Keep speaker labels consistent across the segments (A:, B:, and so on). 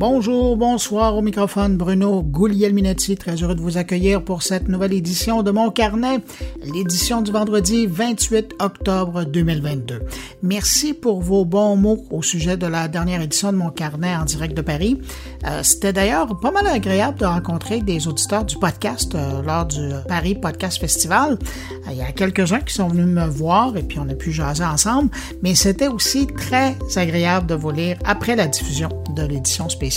A: Bonjour, bonsoir au microphone Bruno Guglielminetti, très heureux de vous accueillir pour cette nouvelle édition de mon carnet, l'édition du vendredi 28 octobre 2022. Merci pour vos bons mots au sujet de la dernière édition de mon carnet en direct de Paris. Euh, C'était d'ailleurs pas mal agréable de rencontrer des auditeurs du podcast euh, lors du Paris Podcast Festival. Euh, il y a quelques-uns qui sont venus me voir et puis on a pu jaser ensemble, mais c'était aussi très agréable de vous lire après la diffusion de l'édition spéciale.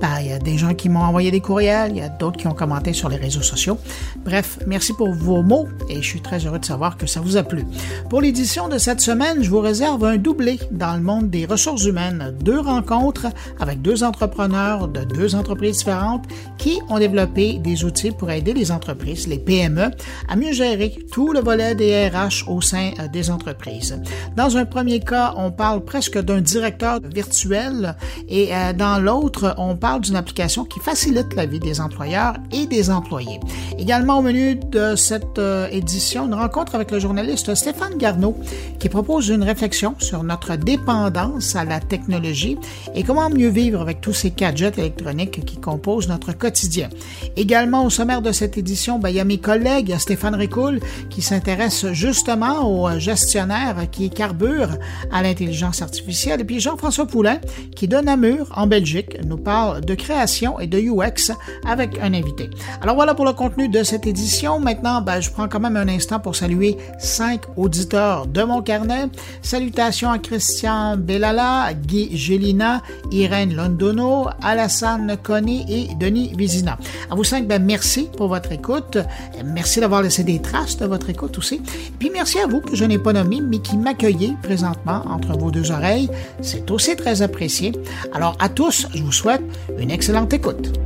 A: Ben, il y a des gens qui m'ont envoyé des courriels, il y a d'autres qui ont commenté sur les réseaux sociaux. Bref, merci pour vos mots et je suis très heureux de savoir que ça vous a plu. Pour l'édition de cette semaine, je vous réserve un doublé dans le monde des ressources humaines. Deux rencontres avec deux entrepreneurs de deux entreprises différentes qui ont développé des outils pour aider les entreprises, les PME, à mieux gérer tout le volet des RH au sein euh, des entreprises. Dans un premier cas, on parle presque d'un directeur virtuel et euh, dans l'autre, on parle d'une application qui facilite la vie des employeurs et des employés. Également au menu de cette euh, édition, une rencontre avec le journaliste Stéphane Garneau qui propose une réflexion sur notre dépendance à la technologie et comment mieux vivre avec tous ces gadgets électroniques qui composent notre quotidien. Également au sommaire de cette édition, ben, il y a mes collègues, Stéphane Ricoul qui s'intéresse justement aux gestionnaires qui carburent à l'intelligence artificielle et puis Jean-François Poulain qui donne à mur en Belgique nous parle de création et de UX avec un invité. Alors voilà pour le contenu de cette édition. Maintenant, ben, je prends quand même un instant pour saluer cinq auditeurs de mon carnet. Salutations à Christian Bellala, Guy Gélina, Irène Londono, Alassane Conny et Denis Vizina. À vous cinq, ben, merci pour votre écoute. Merci d'avoir laissé des traces de votre écoute aussi. Puis merci à vous que je n'ai pas nommé, mais qui m'accueillez présentement entre vos deux oreilles. C'est aussi très apprécié. Alors à tous, je vous souhaite une excellente écoute.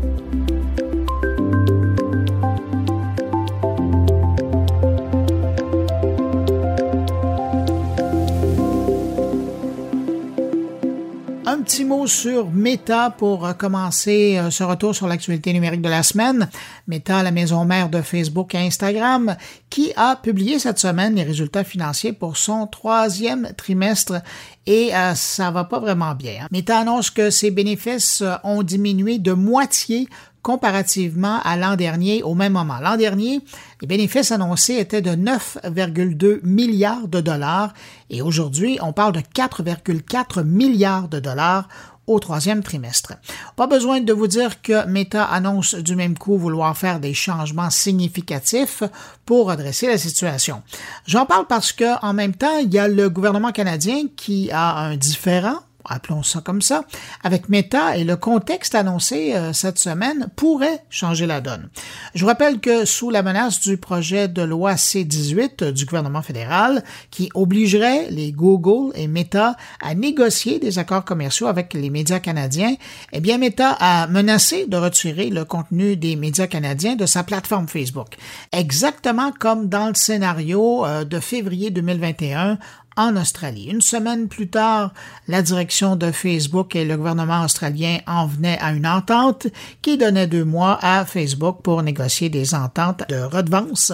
A: Un petit mot sur Meta pour commencer euh, ce retour sur l'actualité numérique de la semaine. Meta, la maison mère de Facebook et Instagram, qui a publié cette semaine les résultats financiers pour son troisième trimestre et euh, ça va pas vraiment bien. Hein. Meta annonce que ses bénéfices euh, ont diminué de moitié comparativement à l'an dernier au même moment. L'an dernier, les bénéfices annoncés étaient de 9,2 milliards de dollars et aujourd'hui, on parle de 4,4 milliards de dollars au troisième trimestre. Pas besoin de vous dire que Meta annonce du même coup vouloir faire des changements significatifs pour redresser la situation. J'en parle parce que en même temps, il y a le gouvernement canadien qui a un différent appelons ça comme ça, avec Meta et le contexte annoncé euh, cette semaine pourrait changer la donne. Je vous rappelle que sous la menace du projet de loi C-18 du gouvernement fédéral qui obligerait les Google et Meta à négocier des accords commerciaux avec les médias canadiens, eh bien Meta a menacé de retirer le contenu des médias canadiens de sa plateforme Facebook. Exactement comme dans le scénario euh, de février 2021 en Australie. Une semaine plus tard, la direction de Facebook et le gouvernement australien en venaient à une entente qui donnait deux mois à Facebook pour négocier des ententes de redevance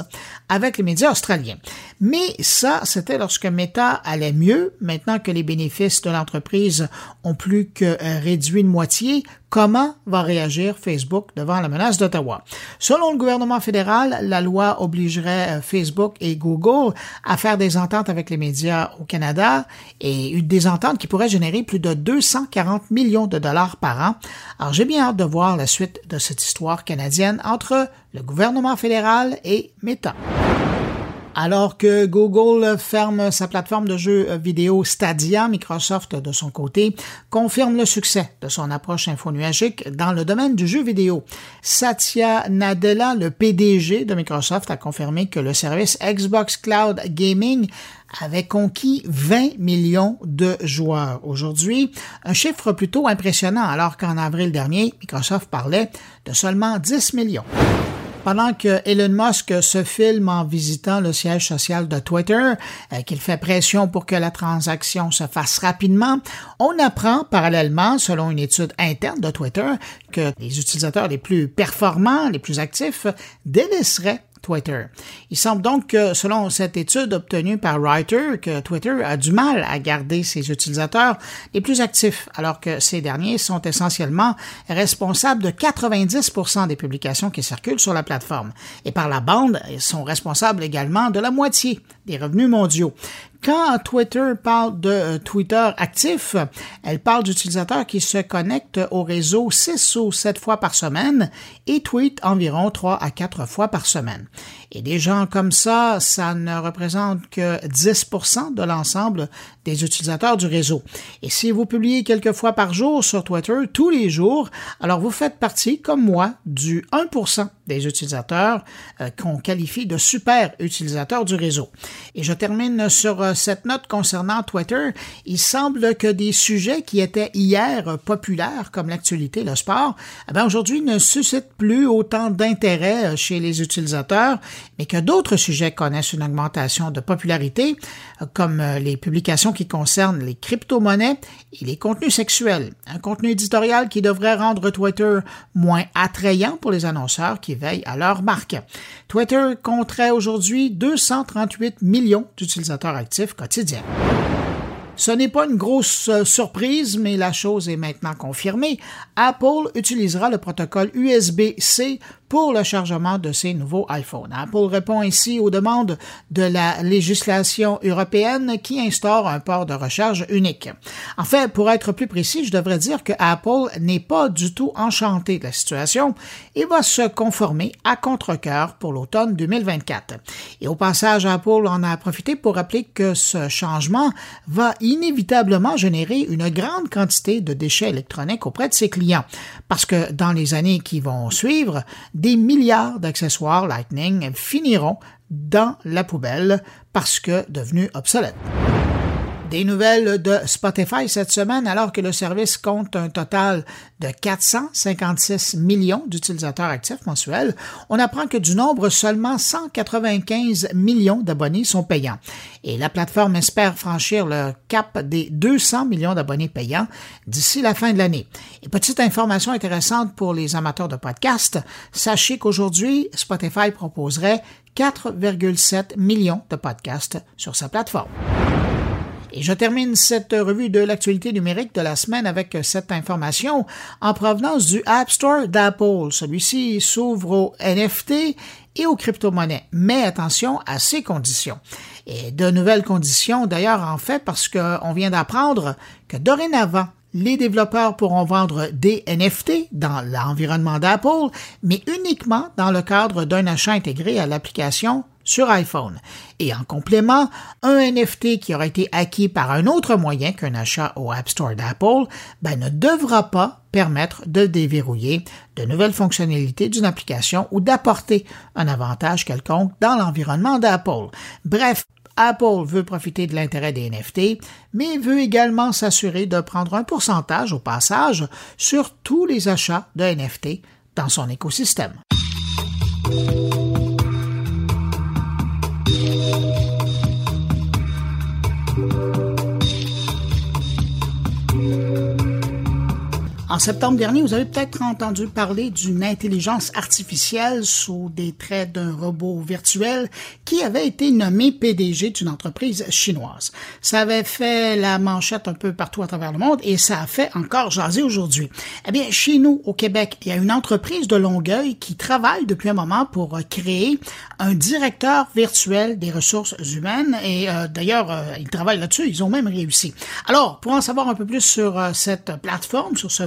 A: avec les médias australiens. Mais ça, c'était lorsque Meta allait mieux. Maintenant que les bénéfices de l'entreprise ont plus que réduit de moitié, comment va réagir Facebook devant la menace d'Ottawa? Selon le gouvernement fédéral, la loi obligerait euh, Facebook et Google à faire des ententes avec les médias au Canada et des ententes qui pourraient générer plus de 240 millions de dollars par an. Alors j'ai bien hâte de voir la suite de cette histoire canadienne entre le gouvernement fédéral et Meta. Alors que Google ferme sa plateforme de jeux vidéo Stadia, Microsoft, de son côté, confirme le succès de son approche infonuagique dans le domaine du jeu vidéo. Satya Nadella, le PDG de Microsoft, a confirmé que le service Xbox Cloud Gaming avait conquis 20 millions de joueurs aujourd'hui, un chiffre plutôt impressionnant alors qu'en avril dernier, Microsoft parlait de seulement 10 millions. Pendant que Elon Musk se filme en visitant le siège social de Twitter, euh, qu'il fait pression pour que la transaction se fasse rapidement, on apprend parallèlement, selon une étude interne de Twitter, que les utilisateurs les plus performants, les plus actifs, délaisseraient Twitter. Il semble donc que, selon cette étude obtenue par Reuters, que Twitter a du mal à garder ses utilisateurs les plus actifs, alors que ces derniers sont essentiellement responsables de 90% des publications qui circulent sur la plateforme. Et par la bande, ils sont responsables également de la moitié des revenus mondiaux. Quand Twitter parle de euh, Twitter actif, elle parle d'utilisateurs qui se connectent au réseau 6 ou 7 fois par semaine et tweetent environ 3 à 4 fois par semaine. Et des gens comme ça, ça ne représente que 10% de l'ensemble des utilisateurs du réseau. Et si vous publiez quelques fois par jour sur Twitter, tous les jours, alors vous faites partie, comme moi, du 1% des utilisateurs euh, qu'on qualifie de super utilisateurs du réseau. Et je termine sur euh, cette note concernant Twitter. Il semble que des sujets qui étaient hier populaires, comme l'actualité, le sport, eh aujourd'hui ne suscitent plus autant d'intérêt euh, chez les utilisateurs mais que d'autres sujets connaissent une augmentation de popularité, comme euh, les publications qui concernent les crypto-monnaies et les contenus sexuels. Un contenu éditorial qui devrait rendre Twitter moins attrayant pour les annonceurs qui veillent à leur marque. Twitter compterait aujourd'hui 238 millions d'utilisateurs actifs quotidiens. Ce n'est pas une grosse euh, surprise, mais la chose est maintenant confirmée. Apple utilisera le protocole USB-C pour le chargement de ses nouveaux iPhones. Apple répond ici aux demandes de la législation européenne qui instaure un port de recharge unique. En fait, pour être plus précis, je devrais dire que Apple n'est pas du tout enchanté de la situation et va se conformer à contre-cœur pour l'automne 2024. Et au passage, Apple en a profité pour rappeler que ce changement va inévitablement générer une grande quantité de déchets électroniques auprès de ses clients, parce que dans les années qui vont suivre, des milliards d'accessoires Lightning finiront dans la poubelle parce que devenus obsolètes. Des nouvelles de Spotify cette semaine, alors que le service compte un total de 456 millions d'utilisateurs actifs mensuels, on apprend que du nombre, seulement 195 millions d'abonnés sont payants. Et la plateforme espère franchir le cap des 200 millions d'abonnés payants d'ici la fin de l'année. Et petite information intéressante pour les amateurs de podcasts, sachez qu'aujourd'hui, Spotify proposerait 4,7 millions de podcasts sur sa plateforme. Et je termine cette revue de l'actualité numérique de la semaine avec cette information en provenance du App Store d'Apple. Celui-ci s'ouvre aux NFT et aux crypto-monnaies. Mais attention à ces conditions. Et de nouvelles conditions, d'ailleurs, en fait, parce qu'on vient d'apprendre que dorénavant, les développeurs pourront vendre des NFT dans l'environnement d'Apple, mais uniquement dans le cadre d'un achat intégré à l'application sur iPhone. Et en complément, un NFT qui aura été acquis par un autre moyen qu'un achat au App Store d'Apple ben, ne devra pas permettre de déverrouiller de nouvelles fonctionnalités d'une application ou d'apporter un avantage quelconque dans l'environnement d'Apple. Bref, Apple veut profiter de l'intérêt des NFT, mais veut également s'assurer de prendre un pourcentage au passage sur tous les achats de NFT dans son écosystème. En septembre dernier, vous avez peut-être entendu parler d'une intelligence artificielle sous des traits d'un robot virtuel qui avait été nommé PDG d'une entreprise chinoise. Ça avait fait la manchette un peu partout à travers le monde et ça a fait encore jaser aujourd'hui. Eh bien, chez nous, au Québec, il y a une entreprise de Longueuil qui travaille depuis un moment pour créer un directeur virtuel des ressources humaines et euh, d'ailleurs, euh, ils travaillent là-dessus, ils ont même réussi. Alors, pour en savoir un peu plus sur euh, cette plateforme, sur ce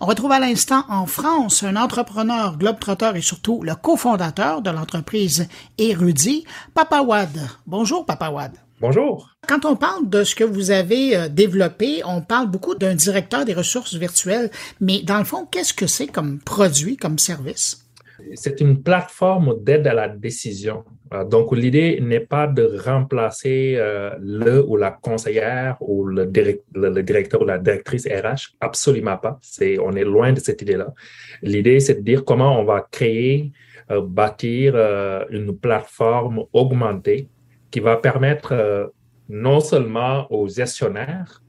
A: on retrouve à l'instant en France un entrepreneur globetrotter et surtout le cofondateur de l'entreprise Érudit, Papa Wad. Bonjour, Papa Wad.
B: Bonjour.
A: Quand on parle de ce que vous avez euh, développé, on parle beaucoup d'un directeur des ressources virtuelles, mais dans le fond, qu'est-ce que c'est comme produit, comme service?
B: c'est une plateforme d'aide à la décision. Euh, donc, l'idée n'est pas de remplacer euh, le ou la conseillère ou le, directeur ou la directrice RH, absolument pas. C'est, on est loin de cette idée-là. L'idée, c'est de dire comment on va créer, euh, bâtir une plateforme augmentée qui va permettre non seulement aux gestionnaires,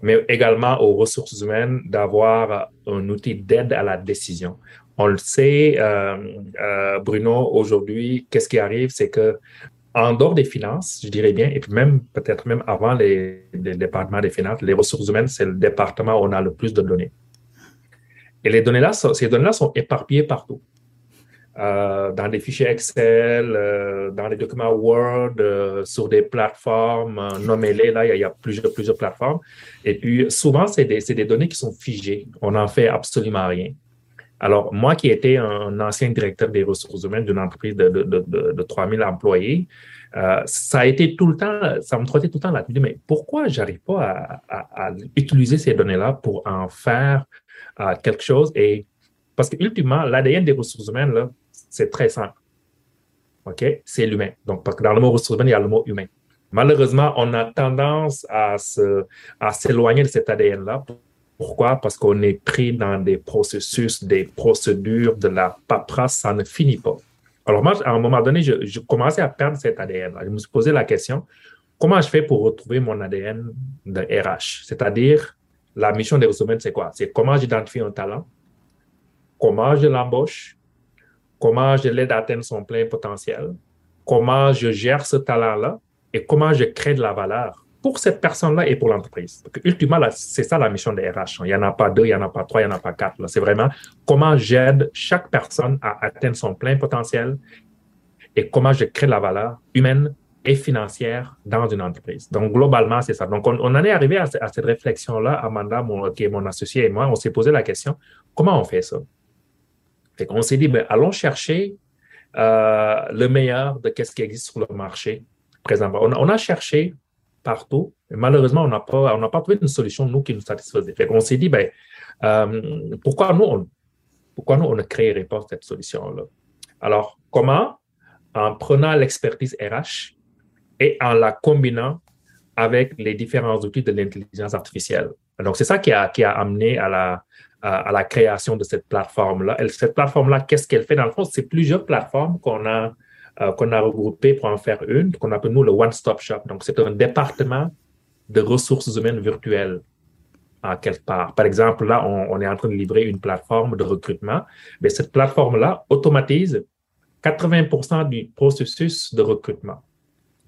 B: mais également aux ressources humaines d'avoir un outil d'aide à la décision On le sait, euh, Bruno, aujourd'hui, qu'est-ce qui arrive, c'est que en dehors des finances, je dirais bien, et puis même peut-être même avant les, départements des finances, les ressources humaines, c'est le département où on a le plus de données. Et les données-là, ces données-là sont éparpillées partout. Euh, dans des fichiers Excel, euh, dans les documents Word, euh, sur des plateformes, nommez-les, là, il y, a, plusieurs, plusieurs plateformes. Et puis, souvent, c'est des, des, données qui sont figées. On n'en fait absolument rien. Alors, moi qui étais un ancien directeur des ressources humaines d'une entreprise de, de, de, de 3000 employés, euh, ça a été tout le temps, ça me trottait tout le temps là. Mais pourquoi j'arrive pas à, à, utiliser ces données-là pour en faire euh, quelque chose? Et parce que ultimement, l'ADN des ressources humaines, là, c'est très simple. OK? C'est l'humain. Donc, parce que dans le mot ressources humaines, il y a le mot humain. Malheureusement, on a tendance à se, à s'éloigner de cet ADN-là. Pourquoi? Parce qu'on est pris dans des processus, des procédures, de la paperasse, ça ne finit pas. Alors moi, à un moment donné, je, commençais à perdre cet ADN. Je me suis posé la question, comment je fais pour retrouver mon ADN de RH? C'est-à-dire, la mission des ressources humaines, c'est quoi? C'est comment j'identifie un talent, comment je l'embauche, comment je l'aide à atteindre son plein potentiel, comment je gère ce talent-là et comment je crée de la valeur pour cette personne-là et pour l'entreprise. Ultimement, c'est ça la mission des RH. Il n'y en a pas deux, il n'y en a pas trois, il n'y en a pas quatre. C'est vraiment comment j'aide chaque personne à atteindre son plein potentiel et comment je crée la valeur humaine et financière dans une entreprise. Donc, globalement, c'est ça. Donc, on, en est arrivé à, cette réflexion-là, Amanda, qui est mon associé et moi, on s'est posé la question, comment on fait ça? Fait qu'on s'est dit, ben, allons chercher euh, le meilleur de ce qui existe sur le marché présentement. On, a cherché partout, mais malheureusement, on n'a pas, on n'a pas trouvé une solution, nous, qui nous satisfaisait. Fait qu'on s'est dit, ben, euh, pourquoi nous, on, pourquoi nous, on ne créerait pas cette solution-là? Alors, comment? En prenant l'expertise RH et en la combinant avec les différents outils de l'intelligence artificielle. Donc, c'est ça qui a, qui a amené à la, à, la création de cette plateforme-là. Cette plateforme-là, qu'est-ce qu'elle fait? Dans le fond, c'est plusieurs plateformes qu'on a, euh, qu'on a regroupées pour en faire une, qu'on appelle nous le One-Stop Shop. Donc, c'est un département de ressources humaines virtuelles en quelque part. Par exemple, là, on, est en train de livrer une plateforme de recrutement. Mais cette plateforme-là automatise 80% du processus de recrutement.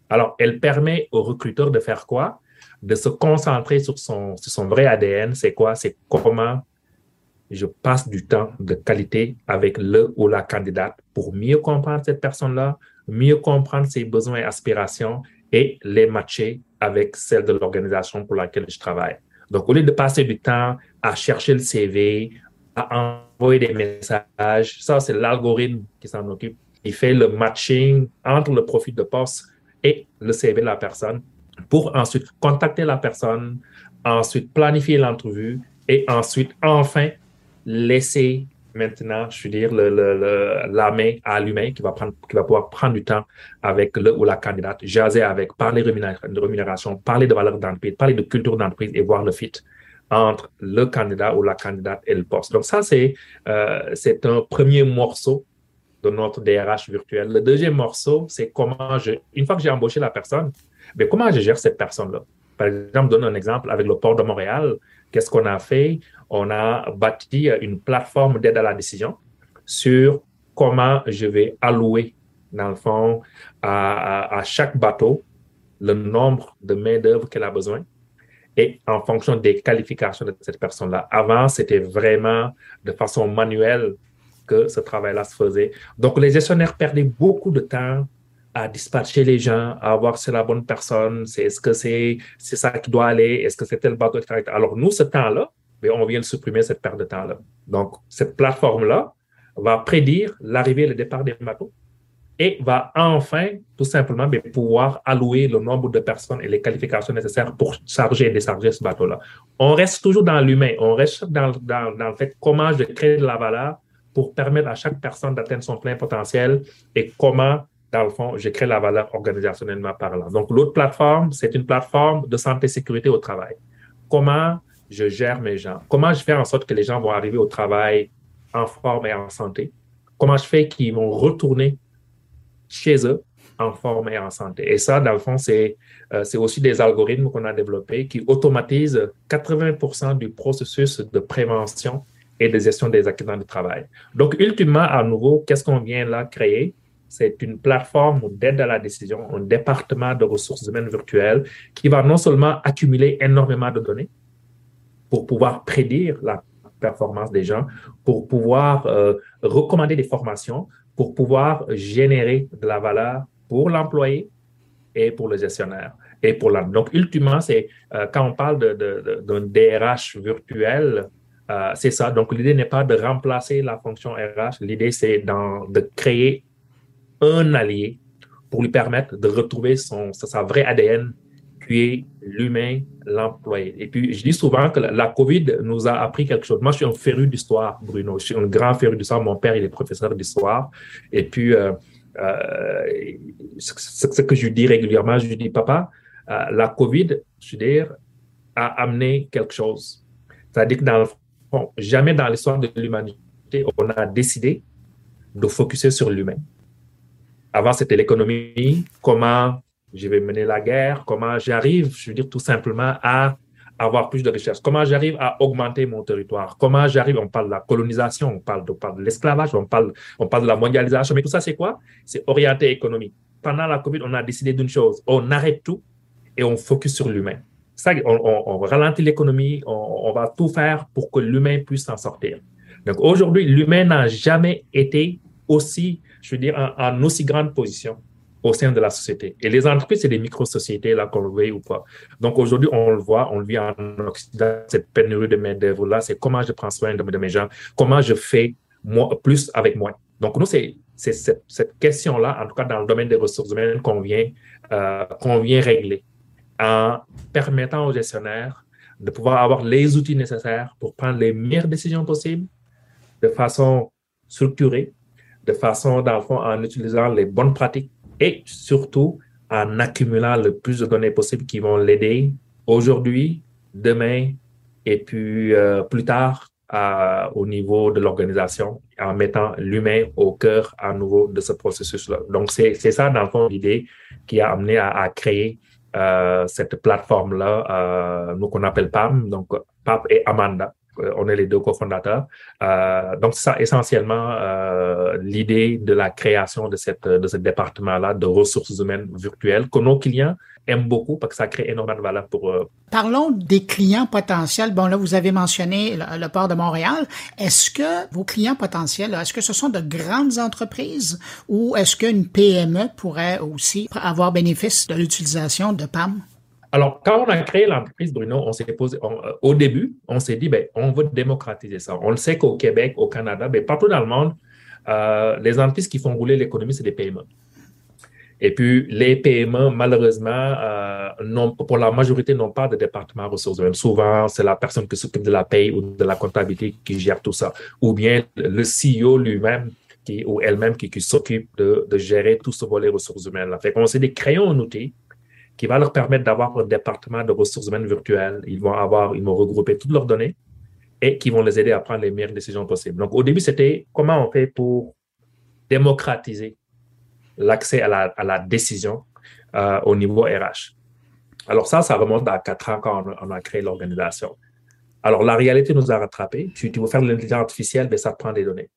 B: Alors, elle permet au recruteur de faire quoi? De se concentrer sur son, sur son vrai ADN. C'est quoi? C'est comment je passe du temps de qualité avec le ou la candidate pour mieux comprendre cette personne-là, mieux comprendre ses besoins et aspirations et les matcher avec celles de l'organisation pour laquelle je travaille. Donc, au lieu de passer du temps à chercher le CV, à envoyer des messages, ça, c'est l'algorithme qui s'en occupe. Il fait le matching entre le profil de poste et le CV de la personne pour ensuite contacter la personne, ensuite planifier l'entrevue et ensuite, enfin, laisser maintenant, je veux dire, la main à l'humain qui va qui va pouvoir prendre du temps avec le ou la candidate, jaser avec, parler de rémunération, parler de valeur d'entreprise, parler de culture d'entreprise et voir le fit entre le candidat ou la candidate et le poste. Donc ça, c'est euh, un premier morceau de notre DRH virtuel. Le deuxième morceau, c'est comment je, une fois que j'ai embauché la personne, mais comment je gère cette personne-là? Par exemple, je donne un exemple avec le port de Montréal. Qu'est-ce qu'on a fait? On a bâti une plateforme d'aide à la décision sur comment je vais allouer, dans le fond, à, chaque bateau le nombre de main-d'œuvre qu'elle a besoin et en fonction des qualifications de cette personne-là. Avant, c'était vraiment de façon manuelle que ce travail-là se faisait. Donc, les gestionnaires perdaient beaucoup de temps à dispatcher les gens, à voir si c'est la bonne personne, c'est est-ce que c'est c'est ça qui doit aller, est-ce que c'est tel bateau, etc. Alors nous, ce temps-là, ben, on vient de supprimer cette perte de temps-là. Donc, cette plateforme-là va prédire l'arrivée et le départ des bateaux et va enfin, tout simplement, pouvoir allouer le nombre de personnes et les qualifications nécessaires pour charger et décharger ce bateau-là. On reste toujours dans l'humain, on reste dans, dans, dans le fait comment je crée de la valeur pour permettre à chaque personne d'atteindre son plein potentiel et comment dans le fond, je crée la valeur organisationnellement parlant. Donc, l'autre plateforme, c'est une plateforme de santé et sécurité au travail. Comment je gère mes gens? Comment je fais en sorte que les gens vont arriver au travail en forme et en santé? Comment je fais qu'ils vont retourner chez eux en forme et en santé? Et ça, dans le fond, c'est euh, aussi des algorithmes qu'on a développés qui automatisent 80% du processus de prévention et de gestion des accidents de travail. Donc, ultimement, à nouveau, qu'est-ce qu'on vient là créer? C'est une plateforme d'aide à la décision, un département de ressources humaines virtuelles qui va non seulement accumuler énormément de données pour pouvoir prédire la performance des gens, pour pouvoir euh, recommander des formations, pour pouvoir générer de la valeur pour l'employé et pour le gestionnaire. Et pour. Donc, ultimement, c'est euh, quand on parle d'un DRH virtuel, euh, c'est ça. Donc, l'idée n'est pas de remplacer la fonction RH. L'idée, c'est de créer un allié pour lui permettre de retrouver son, sa vraie ADN, qui est l'humain, l'employé. Et puis, je dis souvent que la, COVID nous a appris quelque chose. Moi, je suis un féru d'histoire, Bruno. Je suis un grand féru d'histoire. Mon père, il est professeur d'histoire. Et puis, euh, euh, ce, que je dis régulièrement, je dis, papa, la COVID, je veux dire, a amené quelque chose. C'est-à-dire que dans le jamais dans l'histoire de l'humanité, on a décidé de focuser sur l'humain. Avant, c'était l'économie, comment je vais mener la guerre, comment j'arrive, je veux dire tout simplement, à avoir plus de richesse, comment j'arrive à augmenter mon territoire, comment j'arrive, on parle de la colonisation, on parle de, l'esclavage, on parle, de la mondialisation, mais tout ça, c'est quoi? C'est orienté économie. Pendant la COVID, on a décidé d'une chose, on arrête tout et on focus sur l'humain ça, on, ralentit l'économie, on, va tout faire pour que l'humain puisse s'en sortir. Donc aujourd'hui, l'humain n'a jamais été aussi, je veux dire, en, aussi grande position au sein de la société. Et les entreprises, c'est des micro-sociétés, là, qu'on le veuille ou pas. Donc aujourd'hui, on le voit, on le vit en Occident, cette pénurie de main-d'œuvre-là, c'est comment je prends soin de, mes gens, comment je fais plus avec moins. Donc nous, c'est cette, cette question-là, en tout cas dans le domaine des ressources humaines, qu'on vient, euh, qu'on vient régler en permettant aux gestionnaires de pouvoir avoir les outils nécessaires pour prendre les meilleures décisions possibles de façon structurée, de façon, dans le fond, en utilisant les bonnes pratiques et surtout en accumulant le plus de données possibles qui vont l'aider aujourd'hui, demain et puis euh, plus tard au niveau de l'organisation en mettant l'humain au cœur à nouveau de ce processus-là. Donc, c'est ça, dans le fond, l'idée qui a amené à créer euh, cette plateforme-là, euh, nous qu'on appelle PAM, donc PAP et Amanda. Euh, on est les deux cofondateurs. Euh, donc, c'est ça essentiellement euh, l'idée de la création de, cette, de ce département-là de ressources humaines virtuelles que nos clients aiment beaucoup parce que ça crée énormément de valeur pour eux.
A: Parlons des clients potentiels. Bon, là, vous avez mentionné le, port de Montréal. Est-ce que vos clients potentiels, est-ce que ce sont de grandes entreprises ou est-ce qu'une PME pourrait aussi avoir bénéfice de l'utilisation de PAM?
B: Alors, quand on a créé l'entreprise, Bruno, on s'est posé, euh, au début, on s'est dit, ben, on veut démocratiser ça. On le sait qu'au Québec, au Canada, ben, partout dans le monde, euh, les entreprises qui font rouler l'économie, c'est des PME. Et puis, les PME, malheureusement, euh, pour la majorité, n'ont pas de département ressources humaines. Souvent, c'est la personne qui s'occupe de la paye ou de la comptabilité qui gère tout ça. Ou bien le CEO lui-même ou elle-même qui, s'occupe de, gérer tout ce volet ressources humaines. Là. Fait s'est dit, créons un outil qui va leur permettre d'avoir un département de ressources humaines virtuelles. Ils vont avoir, ils vont regrouper toutes leurs données et qui vont les aider à prendre les meilleures décisions possibles. Donc, au début, c'était comment on fait pour démocratiser l'accès à la, décision euh, au niveau RH. Alors ça, ça remonte à quatre ans quand on, a créé l'organisation. Alors la réalité nous a rattrapés. Tu, tu veux faire de l'intelligence artificielle, mais ça te prend des données.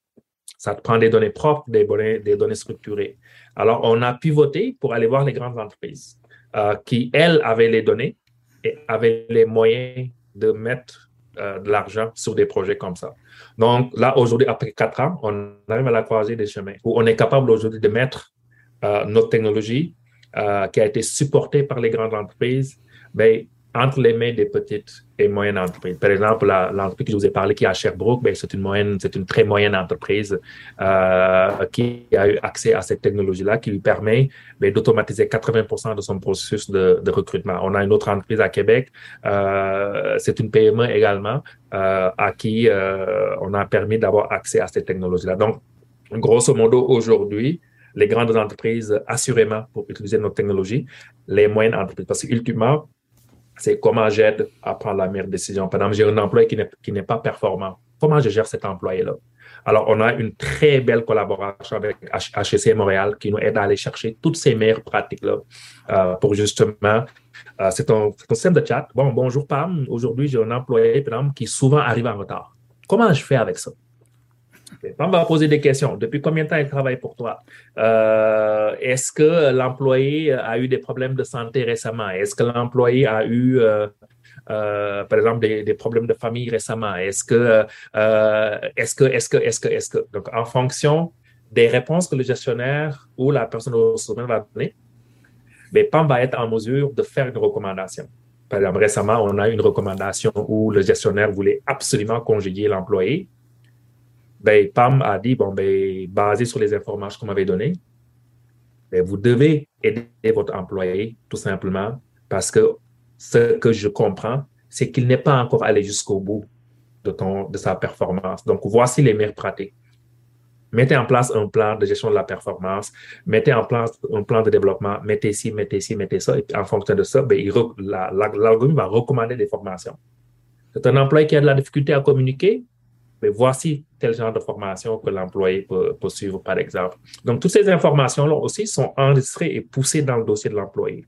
B: Ça te prend des données propres, des données, des données structurées. Alors on a pivoté pour aller voir les grandes entreprises euh, qui, elles, avaient les données et avaient les moyens de mettre euh, de l'argent sur des projets comme ça. Donc là, aujourd'hui, après quatre ans, on arrive à la croisée des chemins où on est capable aujourd'hui de mettre euh, notre technologie qui a été supportée par les grandes entreprises, mais entre les mains des petites et moyennes entreprises. Par exemple, l'entreprise que je vous ai parlé qui est à Sherbrooke, ben, c'est une moyenne, c'est une très moyenne entreprise euh, qui a eu accès à cette technologie-là qui lui permet ben, d'automatiser 80% de son processus de, de, recrutement. On a une autre entreprise à Québec, euh, c'est une PME également, euh, à qui euh, on a permis d'avoir accès à cette technologie-là. Donc, grosso modo, aujourd'hui, les grandes entreprises, assurément, pour utiliser notre technologie, les moyennes entreprises. Parce qu'ultimement, c'est comment j'aide à prendre la meilleure décision. Par exemple, j'ai un employé qui n'est pas performant. Comment je gère cet employé-là? Alors, on a une très belle collaboration avec HEC Montréal qui nous aide à aller chercher toutes ces meilleures pratiques-là euh, pour justement, euh, c'est un, système de chat. Bon, bonjour Pam, aujourd'hui j'ai un employé, qui souvent arrive en retard. comment je fais avec ça? On va poser des questions. Depuis combien de temps il travaille pour toi? Euh, est-ce que l'employé a eu des problèmes de santé récemment? Est-ce que l'employé a eu, euh, euh, par exemple, des, problèmes de famille récemment? Est-ce que, est-ce que, est-ce que, est-ce que, est-ce que, donc en fonction des réponses que le gestionnaire ou la personne au sommet va donner, mais PAM va être en mesure de faire une recommandation. Par exemple, récemment, on a une recommandation où le gestionnaire voulait absolument conjuguer l'employé ben, Pam a dit, ben, basé sur les informations qu'on m'avait données, ben, vous devez aider votre employé tout simplement parce que ce que je comprends, c'est qu'il n'est pas encore allé jusqu'au bout de, sa performance. Donc, voici les meilleures pratiques. Mettez en place un plan de gestion de la performance, mettez en place un plan de développement, mettez ci, mettez ci, mettez ça, et en fonction de ça, ben, l'algorithme va recommander des formations. C'est un employé qui a de la difficulté à communiquer, mais voici tel genre de formation que l'employé peut, suivre, par exemple. Donc, toutes ces informations-là aussi sont enregistrées et poussées dans le dossier de l'employé.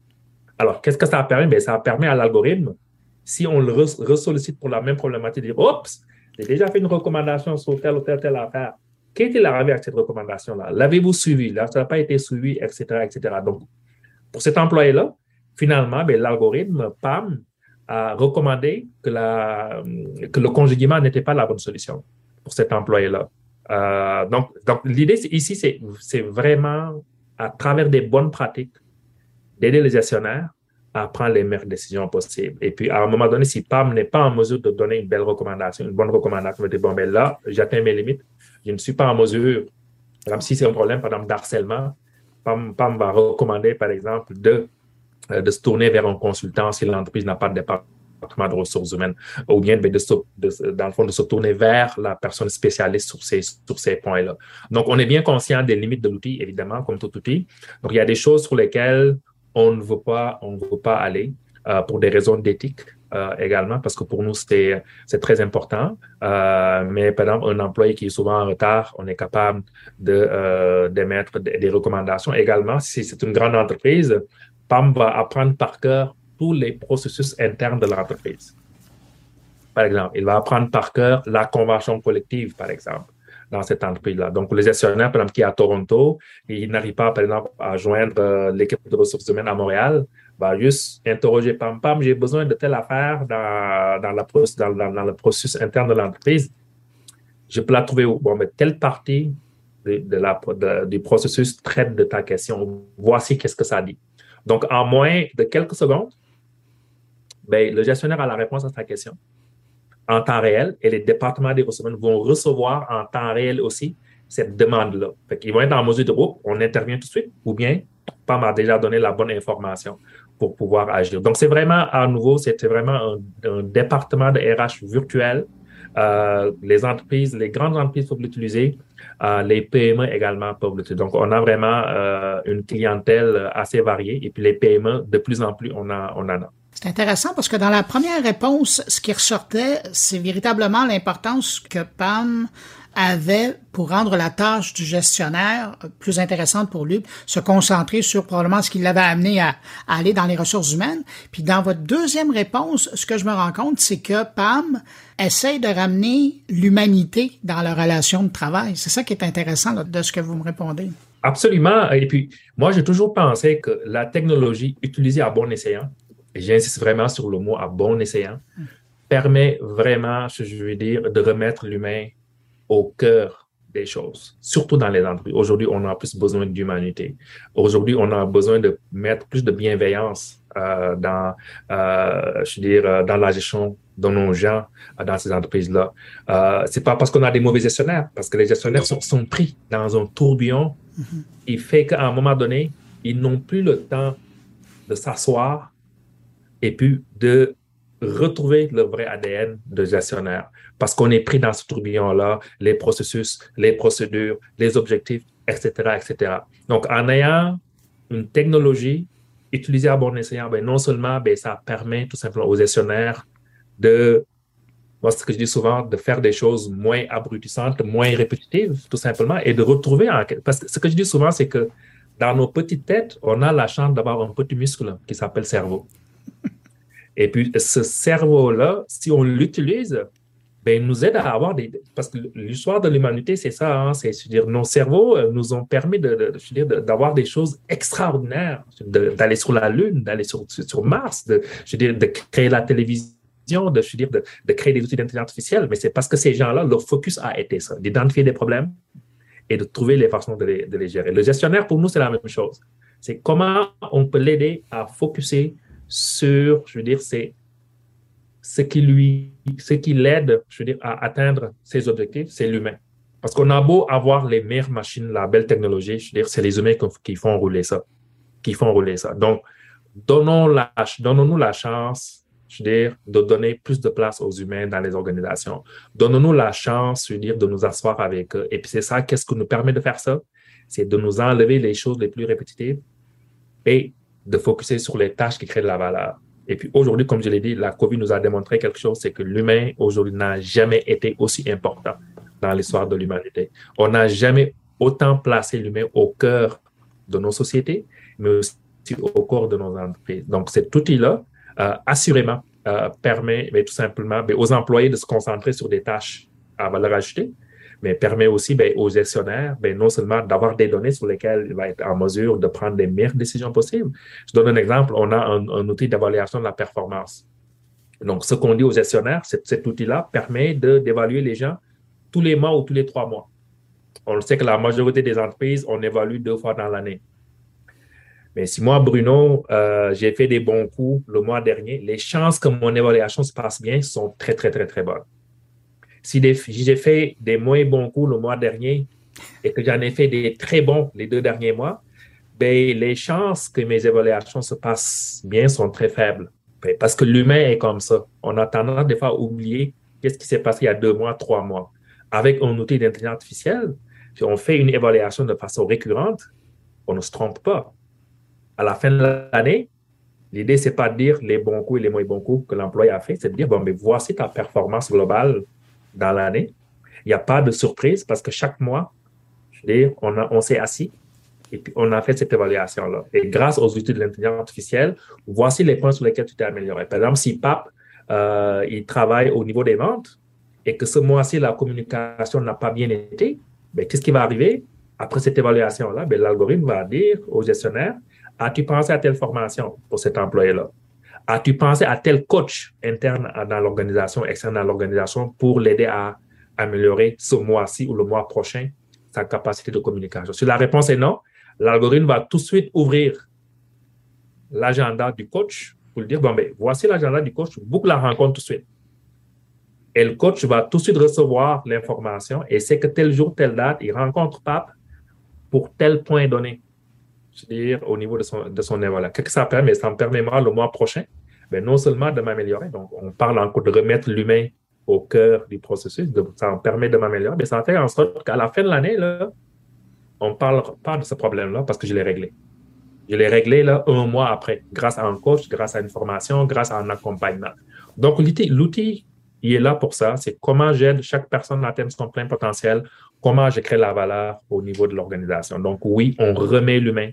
B: Alors, qu'est-ce que ça permet? Bien, ça permet à l'algorithme, si on le ressollicite pour la même problématique, de dire, oups, j'ai déjà fait une recommandation sur telle ou telle, telle affaire. Qu'est-il arrivé avec cette recommandation-là? L'avez-vous suivi? Là, ça n'a pas été suivi, etc., etc. Donc, pour cet employé-là, finalement, ben, l'algorithme PAM a recommandé que, la, que le conjuguement n'était pas la bonne solution pour cet employé-là. Euh, donc, donc l'idée ici, c'est vraiment à travers des bonnes pratiques d'aider les gestionnaires à prendre les meilleures décisions possibles. Et puis, à un moment donné, si PAM n'est pas en mesure de donner une belle recommandation, une bonne recommandation, de bon, ben là, j'atteins mes limites, je ne suis pas en mesure, par exemple, si c'est un problème, par exemple, d'harcèlement, PAM, va recommander, par exemple, de de se tourner vers un consultant si l'entreprise n'a pas de département de ressources humaines, ou bien de, dans le fond de se tourner vers la personne spécialiste sur ces, sur ces points-là. Donc, on est bien conscient des limites de l'outil, évidemment, comme tout outil. Donc, il y a des choses sur lesquelles on ne veut pas, on ne veut pas aller euh, pour des raisons d'éthique. Euh, également, parce que pour nous, c'est très important. Euh, mais par exemple, un employé qui est souvent en retard, on est capable de d'émettre des, des recommandations. Également, si c'est une grande entreprise, PAM va apprendre par cœur tous les processus internes de l'entreprise. Par exemple, il va apprendre par cœur la convention collective, par exemple, dans cette entreprise-là. Donc, le gestionnaire, par exemple, qui est à Toronto, il n'arrive pas, par exemple, à joindre euh, l'équipe de ressources humaines à Montréal, va juste interroger Pam Pam, j'ai besoin de telle affaire dans, le processus interne de l'entreprise. Je peux la trouver où? Bon, mais telle partie du processus traite de ta question. Voici qu'est-ce que ça dit. Donc, en moins de quelques secondes, ben, le gestionnaire a la réponse à sa question en temps réel et les départements des ressources vont recevoir en temps réel aussi cette demande-là. Ils vont être en mesure de, oh, on intervient tout de suite ou bien PAM a déjà donné la bonne information pour pouvoir agir. Donc, c'est vraiment, à nouveau, c'est vraiment un, département de RH virtuel. Euh, les entreprises, les grandes entreprises peuvent l'utiliser. Euh, les PME également peuvent. Donc, on a vraiment euh, une clientèle assez variée et puis les PME, de plus en plus, on, a, on en a.
A: C'est intéressant parce que dans la première réponse, ce qui ressortait, c'est véritablement l'importance que PAM avait pour rendre la tâche du gestionnaire plus intéressante pour lui, se concentrer sur probablement ce qui l'avait amené à, aller dans les ressources humaines. Puis dans votre deuxième réponse, ce que je me rends compte, c'est que PAM essaye de ramener l'humanité dans la relation de travail. C'est ça qui est intéressant de ce que vous me répondez.
B: Absolument. Et puis, moi, j'ai toujours pensé que la technologie utilisée à bon escient, et j'insiste vraiment sur le mot à bon escient, permet vraiment, je veux dire, de remettre l'humain au cœur des choses, surtout dans les entreprises. Aujourd'hui, on a plus besoin d'humanité. Aujourd'hui, on a besoin de mettre plus de bienveillance euh, dans, euh, je veux dire, euh, dans la gestion de nos gens dans ces entreprises-là. Euh, c'est pas parce qu'on a des mauvais gestionnaires, parce que les gestionnaires sont, sont pris dans un tourbillon. Mm-hmm. Il fait qu'à un moment donné, ils n'ont plus le temps de s'asseoir et puis de retrouver le vrai ADN de gestionnaire parce qu'on est pris dans ce tourbillon-là, les processus, les procédures, les objectifs, etc., etc. Donc, en ayant une technologie utilisée à bon escient, ben, non seulement ben, ça permet tout simplement aux gestionnaires de, moi, ce que je dis souvent, de faire des choses moins abrutissantes, moins répétitives, tout simplement, et de retrouver, parce que ce que je dis souvent, c'est que dans nos petites têtes, on a la chance d'avoir un petit muscle qui s'appelle cerveau. Et puis, ce cerveau-là, si on l'utilise, ben, nous aide à avoir des... Parce que l'histoire de l'humanité, c'est ça, hein, c'est dire nos cerveaux euh, nous ont permis de, d'avoir des choses extraordinaires, d'aller sur la Lune, d'aller sur, Mars, de, je veux dire, de créer la télévision, de, je dire, de, créer des outils d'intelligence artificielle, mais c'est parce que ces gens-là, leur focus a été ça, d'identifier des problèmes et de trouver les façons de de les gérer. Le gestionnaire, pour nous, c'est la même chose. C'est comment on peut l'aider à focuser sur, je veux dire, c'est ce qui lui, ce qui l'aide, je veux dire, à atteindre ses objectifs, c'est l'humain. Parce qu'on a beau avoir les meilleures machines, la belle technologie, je veux dire, c'est les humains qui font rouler ça, qui font rouler ça. Donc, donnons la, donnons-nous la chance, je veux dire, de donner plus de place aux humains dans les organisations. Donnons-nous la chance, je veux dire, de nous asseoir avec eux. Et puis c'est ça, qu'est-ce qui nous permet de faire ça? C'est de nous enlever les choses les plus répétitives et de focuser sur les tâches qui créent de la valeur. Et puis aujourd'hui, comme je l'ai dit, la COVID nous a démontré quelque chose, c'est que l'humain aujourd'hui n'a jamais été aussi important dans l'histoire de l'humanité. On n'a jamais autant placé l'humain au cœur de nos sociétés, mais aussi au cœur de nos entreprises. Donc cet outil-là, euh, assurément, euh, permet mais tout simplement aux employés de se concentrer sur des tâches à valeur ajoutée, mais permet aussi ben, aux gestionnaires ben, non seulement d'avoir des données sur lesquelles il va être en mesure de prendre les meilleures décisions possibles. Je donne un exemple, on a un, outil d'évaluation de la performance. Donc, ce qu'on dit aux gestionnaires, cet outil-là permet d'évaluer les gens tous les mois ou tous les trois mois. On sait que la majorité des entreprises, on évalue deux fois dans l'année. Mais si moi, Bruno, euh, j'ai fait des bons coups le mois dernier, les chances que mon évaluation se passe bien sont très, très, très, très bonnes. Si j'ai fait des moins bons coups le mois dernier et que j'en ai fait des très bons les deux derniers mois, ben, les chances que mes évaluations se passent bien sont très faibles. Ben, parce que l'humain est comme ça. On a tendance des fois à oublier qu'est-ce qui s'est passé il y a deux mois, trois mois. Avec un outil d'intelligence artificielle, si on fait une évaluation de façon récurrente, on ne se trompe pas. À la fin de l'année, l'idée, c'est pas de dire les bons coups et les moins bons coups que l'employé a fait, c'est de dire, bon, mais voici ta performance globale dans l'année. Il n'y a pas de surprise parce que chaque mois, je veux dire, on, on s'est assis et puis on a fait cette évaluation-là. Et grâce aux outils de l'intelligence artificielle, voici les points sur lesquels tu t'es amélioré. Par exemple, si PAP, euh, il travaille au niveau des ventes et que ce mois-ci, la communication n'a pas bien été, ben, qu'est-ce qui va arriver? Après cette évaluation-là, ben, l'algorithme va dire au gestionnaire, as-tu pensé à telle formation pour cet employé-là? As-tu pensé à tel coach interne dans l'organisation, externe dans l'organisation pour l'aider à améliorer ce mois-ci ou le mois prochain sa capacité de communication? Si la réponse est non, l'algorithme va tout de suite ouvrir l'agenda du coach pour lui dire, bon, ben, voici l'agenda du coach, boucle la rencontre tout de suite. Et le coach va tout de suite recevoir l'information et c'est que tel jour, telle date, il rencontre Pape pour tel point donné dire, au niveau de son, de son Qu'est-ce que ça permet? Ça me permet, moi, le mois prochain, mais ben, non seulement de m'améliorer, donc on parle encore de remettre l'humain au cœur du processus, ça me permet de m'améliorer, mais ça fait en sorte qu'à la fin de l'année, là, on ne parle pas de ce problème-là parce que je l'ai réglé. Je l'ai réglé là, un mois après, grâce à un coach, grâce à une formation, grâce à un accompagnement. Donc, l'outil, il est là pour ça. C'est comment j'aide chaque personne à atteindre son plein potentiel, comment je crée la valeur au niveau de l'organisation. Donc, oui, on remet l'humain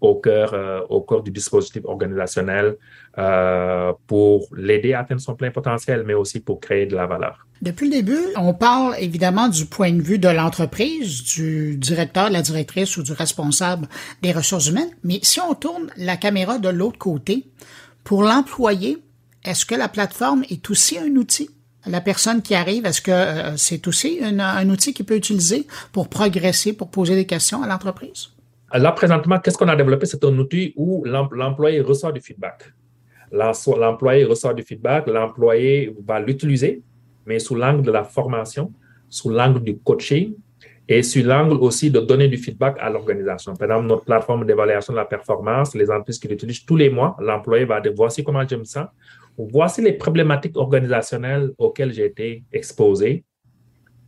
B: au cœur, euh, au cœur du dispositif organisationnel euh, pour l'aider à atteindre son plein potentiel, mais aussi pour créer de la valeur.
A: Depuis le début, on parle évidemment du point de vue de l'entreprise, du directeur, de la directrice ou du responsable des ressources humaines, mais si on tourne la caméra de l'autre côté, pour l'employé, est-ce que la plateforme est aussi un outil? La personne qui arrive, est-ce que euh, c'est aussi un outil qu'il peut utiliser pour progresser, pour poser des questions à l'entreprise?
B: Là, présentement, qu'est-ce qu'on a développé? C'est un outil où l'employé reçoit du feedback. L'employé reçoit du feedback, l'employé va l'utiliser, mais sous l'angle de la formation, sous l'angle du coaching et sous l'angle aussi de donner du feedback à l'organisation. Par exemple, notre plateforme d'évaluation de la performance, les entreprises qui l'utilisent tous les mois, l'employé va dire voici comment j'aime ça, voici les problématiques organisationnelles auxquelles j'ai été exposé.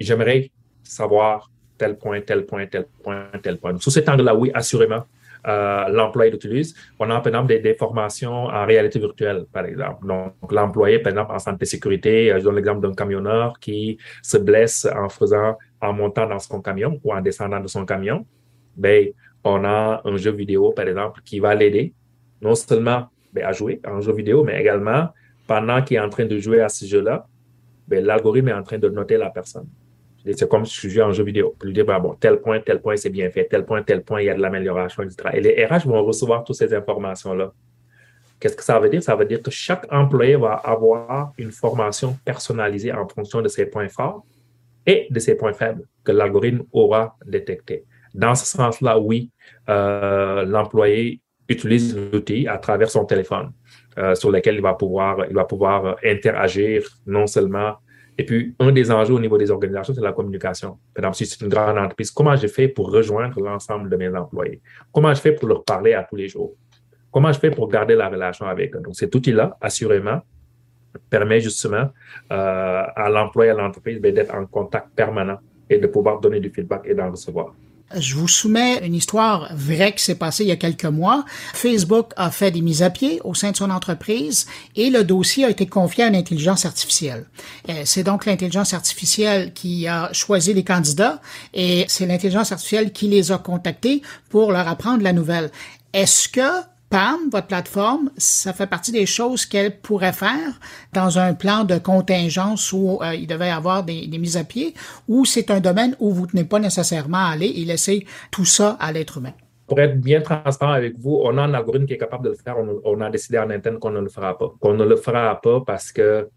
B: J'aimerais savoir tel point, tel point, tel point, tel point. sous cet angle-là, oui, assurément, euh, l'employé l'utilise. On a, par exemple, des, formations en réalité virtuelle, par exemple. Donc, l'employé, par exemple, en santé sécurité, euh, je donne l'exemple d'un camionneur qui se blesse en faisant, en montant dans son camion ou en descendant de son camion. Ben, on a un jeu vidéo, par exemple, qui va l'aider non seulement ben, à jouer un jeu vidéo, mais également pendant qu'il est en train de jouer à ce jeu-là, ben, l'algorithme est en train de noter la personne. C'est comme si je joue en jeu vidéo. Dire, ben, bon, tel point, tel point, c'est bien fait, tel point, tel point, il y a de l'amélioration, etc. Et les RH vont recevoir toutes ces informations-là. Qu'est-ce que ça veut dire? Ça veut dire que chaque employé va avoir une formation personnalisée en fonction de ses points forts et de ses points faibles que l'algorithme aura détectés. Dans ce sens-là, oui, euh, l'employé utilise l'outil à travers son téléphone euh, sur lequel il va pouvoir, il va pouvoir interagir non seulement et puis, un des enjeux au niveau des organisations, c'est la communication. Par exemple, si c'est une grande entreprise, comment je fais pour rejoindre l'ensemble de mes employés? Comment je fais pour leur parler à tous les jours? Comment je fais pour garder la relation avec eux? Donc, cet outil-là, assurément, permet justement euh, à l'employé, à l'entreprise ben, d'être en contact permanent et de pouvoir donner du feedback et d'en recevoir.
A: Je vous soumets une histoire vraie qui s'est passée il y a quelques mois. Facebook a fait des mises à pied au sein de son entreprise et le dossier a été confié à une intelligence artificielle. Euh, c'est donc l'intelligence artificielle qui a choisi les candidats et c'est l'intelligence artificielle qui les a contactés pour leur apprendre la nouvelle. Est-ce que PAM, votre plateforme, ça fait partie des choses qu'elle pourrait faire dans un plan de contingence où euh, il devait y avoir des, mises à pied, ou c'est un domaine où vous ne tenez pas nécessairement à aller et laisser tout ça à l'être humain?
B: Pour être bien transparent avec vous, on a un algorithme qui est capable de le faire. On, a décidé en interne qu'on ne le fera pas. Qu'on ne le fera pas parce que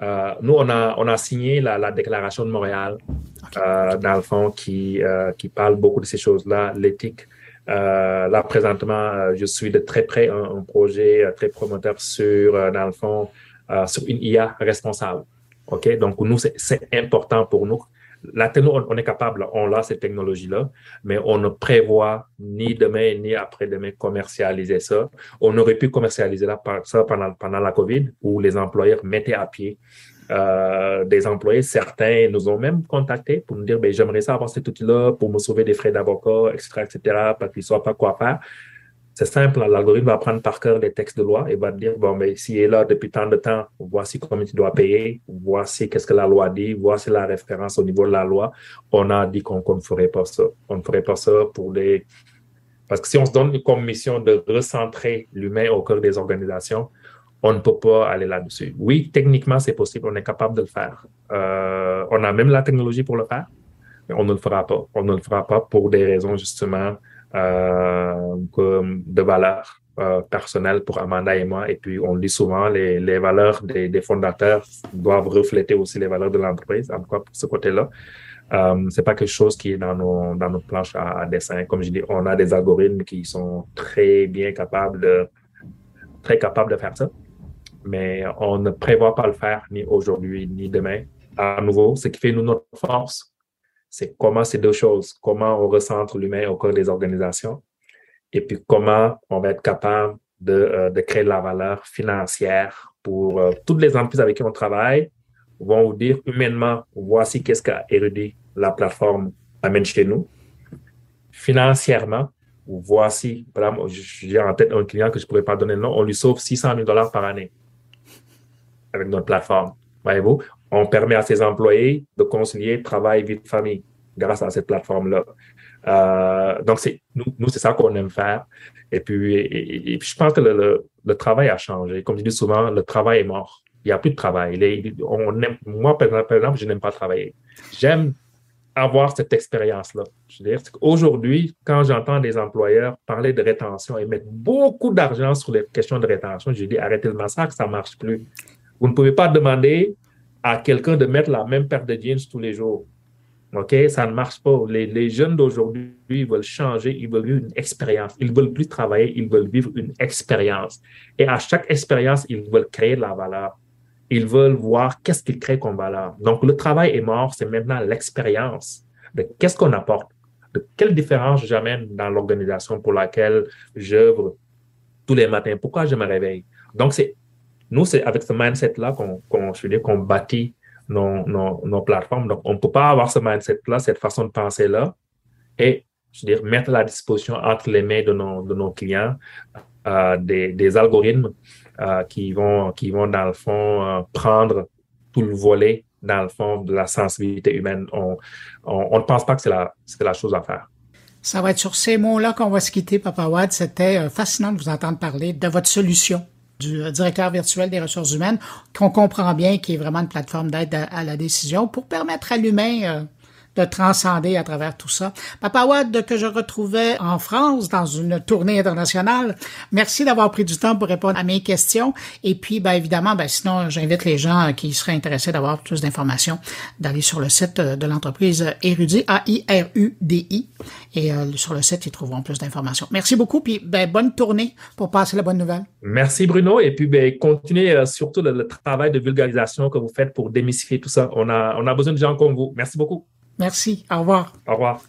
B: euh, nous, on a, on a signé la, déclaration de Montréal, euh, dans le fond, qui, qui parle beaucoup de ces choses-là, l'éthique là, présentement, euh, je suis de très près un, projet euh, très promoteur sur, dans le fond, sur une IA responsable. OK? Donc, nous, c'est important pour nous. La technologie, on est capable, on a cette technologie-là, mais on ne prévoit ni demain ni après-demain commercialiser ça. On aurait pu commercialiser ça pendant, pendant la COVID où les employeurs mettaient à pied euh, des employés, certains nous ont même contactés pour nous dire ben, j'aimerais ça avoir cet outil-là pour me sauver des frais d'avocat, etc., etc., parce qu'ils ne savent pas quoi faire. C'est simple, l'algorithme va prendre par cœur les textes de loi et va dire bon, ben, s'il est là depuis tant de temps, voici combien tu dois payer, voici qu'est-ce que la loi dit, voici la référence au niveau de la loi. On a dit qu'on ne ferait pas ça. On ne ferait pas ça pour les. Parce que si on se donne comme mission de recentrer l'humain au cœur des organisations, on ne peut pas aller là-dessus. Oui, techniquement, c'est possible, on est capable de le faire. Euh, on a même la technologie pour le faire, mais on ne le fera pas. On ne le fera pas pour des raisons justement euh, de valeur euh, personnelle pour Amanda et moi. Et puis, on dit souvent, les, valeurs des, fondateurs doivent refléter aussi les valeurs de l'entreprise, en tout cas pour ce côté-là. Euh, c'est pas quelque chose qui est dans nos, dans nos planches à, dessin. Comme je dis, on a des algorithmes qui sont très bien capables très capables de faire ça mais on ne prévoit pas le faire ni aujourd'hui ni demain. À nouveau, ce qui fait nous notre force, c'est comment ces deux choses, comment on recentre l'humain au cœur des organisations et puis comment on va être capable de, euh, de créer de la valeur financière pour euh, toutes les entreprises avec qui on travaille vont vous dire humainement, voici qu'est-ce qu'a érudit la plateforme amène chez nous. Financièrement, voici, j'ai en tête un client que je ne pourrais pas donner le nom, on lui sauve 600 000 dollars par année avec notre plateforme. Voyez-vous, on permet à ses employés de concilier travail, vie de famille grâce à cette plateforme-là. Euh, donc, c'est nous, c'est ça qu'on aime faire. Et puis, je pense que le, travail a changé. Comme je dis souvent, le travail est mort. Il n'y a plus de travail. Il on aime, moi, par exemple, je n'aime pas travailler. J'aime avoir cette expérience-là. Aujourd'hui, quand j'entends des employeurs parler de rétention et mettre beaucoup d'argent sur les questions de rétention, je dis arrêtez le massacre, ça ne marche plus. Vous ne pouvez pas demander à quelqu'un de mettre la même paire de jeans tous les jours. OK? Ça ne marche pas. Les, jeunes d'aujourd'hui, veulent changer, ils veulent vivre une expérience. Ils ne veulent plus travailler, ils veulent vivre une expérience. Et à chaque expérience, ils veulent créer de la valeur. Ils veulent voir qu'est-ce qu'ils créent comme valeur. Donc, le travail est mort, c'est maintenant l'expérience de qu'est-ce qu'on apporte, de quelle différence j'amène dans l'organisation pour laquelle j'œuvre tous les matins, pourquoi je me réveille? Donc, c'est nous, c'est avec ce mindset-là qu'on qu'on bâtit nos, nos, nos, plateformes. Donc, on ne peut pas avoir ce mindset-là, cette façon de penser-là, et je veux mettre à la disposition entre les mains de nos, de nos clients euh, des, des, algorithmes euh, qui, vont, qui vont, dans le fond, euh, prendre tout le volet, dans le fond, de la sensibilité humaine. On, on, ne pense pas que c'est la, la chose à faire.
A: Ça va être sur ces mots-là qu'on va se quitter, Papa Wad. C'était fascinant de vous entendre parler de votre solution du directeur virtuel des ressources humaines, qu'on comprend bien qui est vraiment une plateforme d'aide à, la décision pour permettre à l'humain de transcender à travers tout ça. Papa Wad, que je retrouvais en France dans une tournée internationale, merci d'avoir pris du temps pour répondre à mes questions. Et puis, ben, évidemment, ben, sinon, j'invite les gens qui seraient intéressés d'avoir plus d'informations d'aller sur le site de l'entreprise Erudi, A-I-R-U-D-I. Et euh, sur le site, ils trouveront plus d'informations. Merci beaucoup, puis ben, bonne tournée pour passer la bonne nouvelle.
B: Merci, Bruno. Et puis, ben, continuez euh, surtout le, le, travail de vulgarisation que vous faites pour démystifier tout ça. On a, on a besoin de gens comme vous. Merci beaucoup.
A: Merci. Au revoir.
B: Au revoir.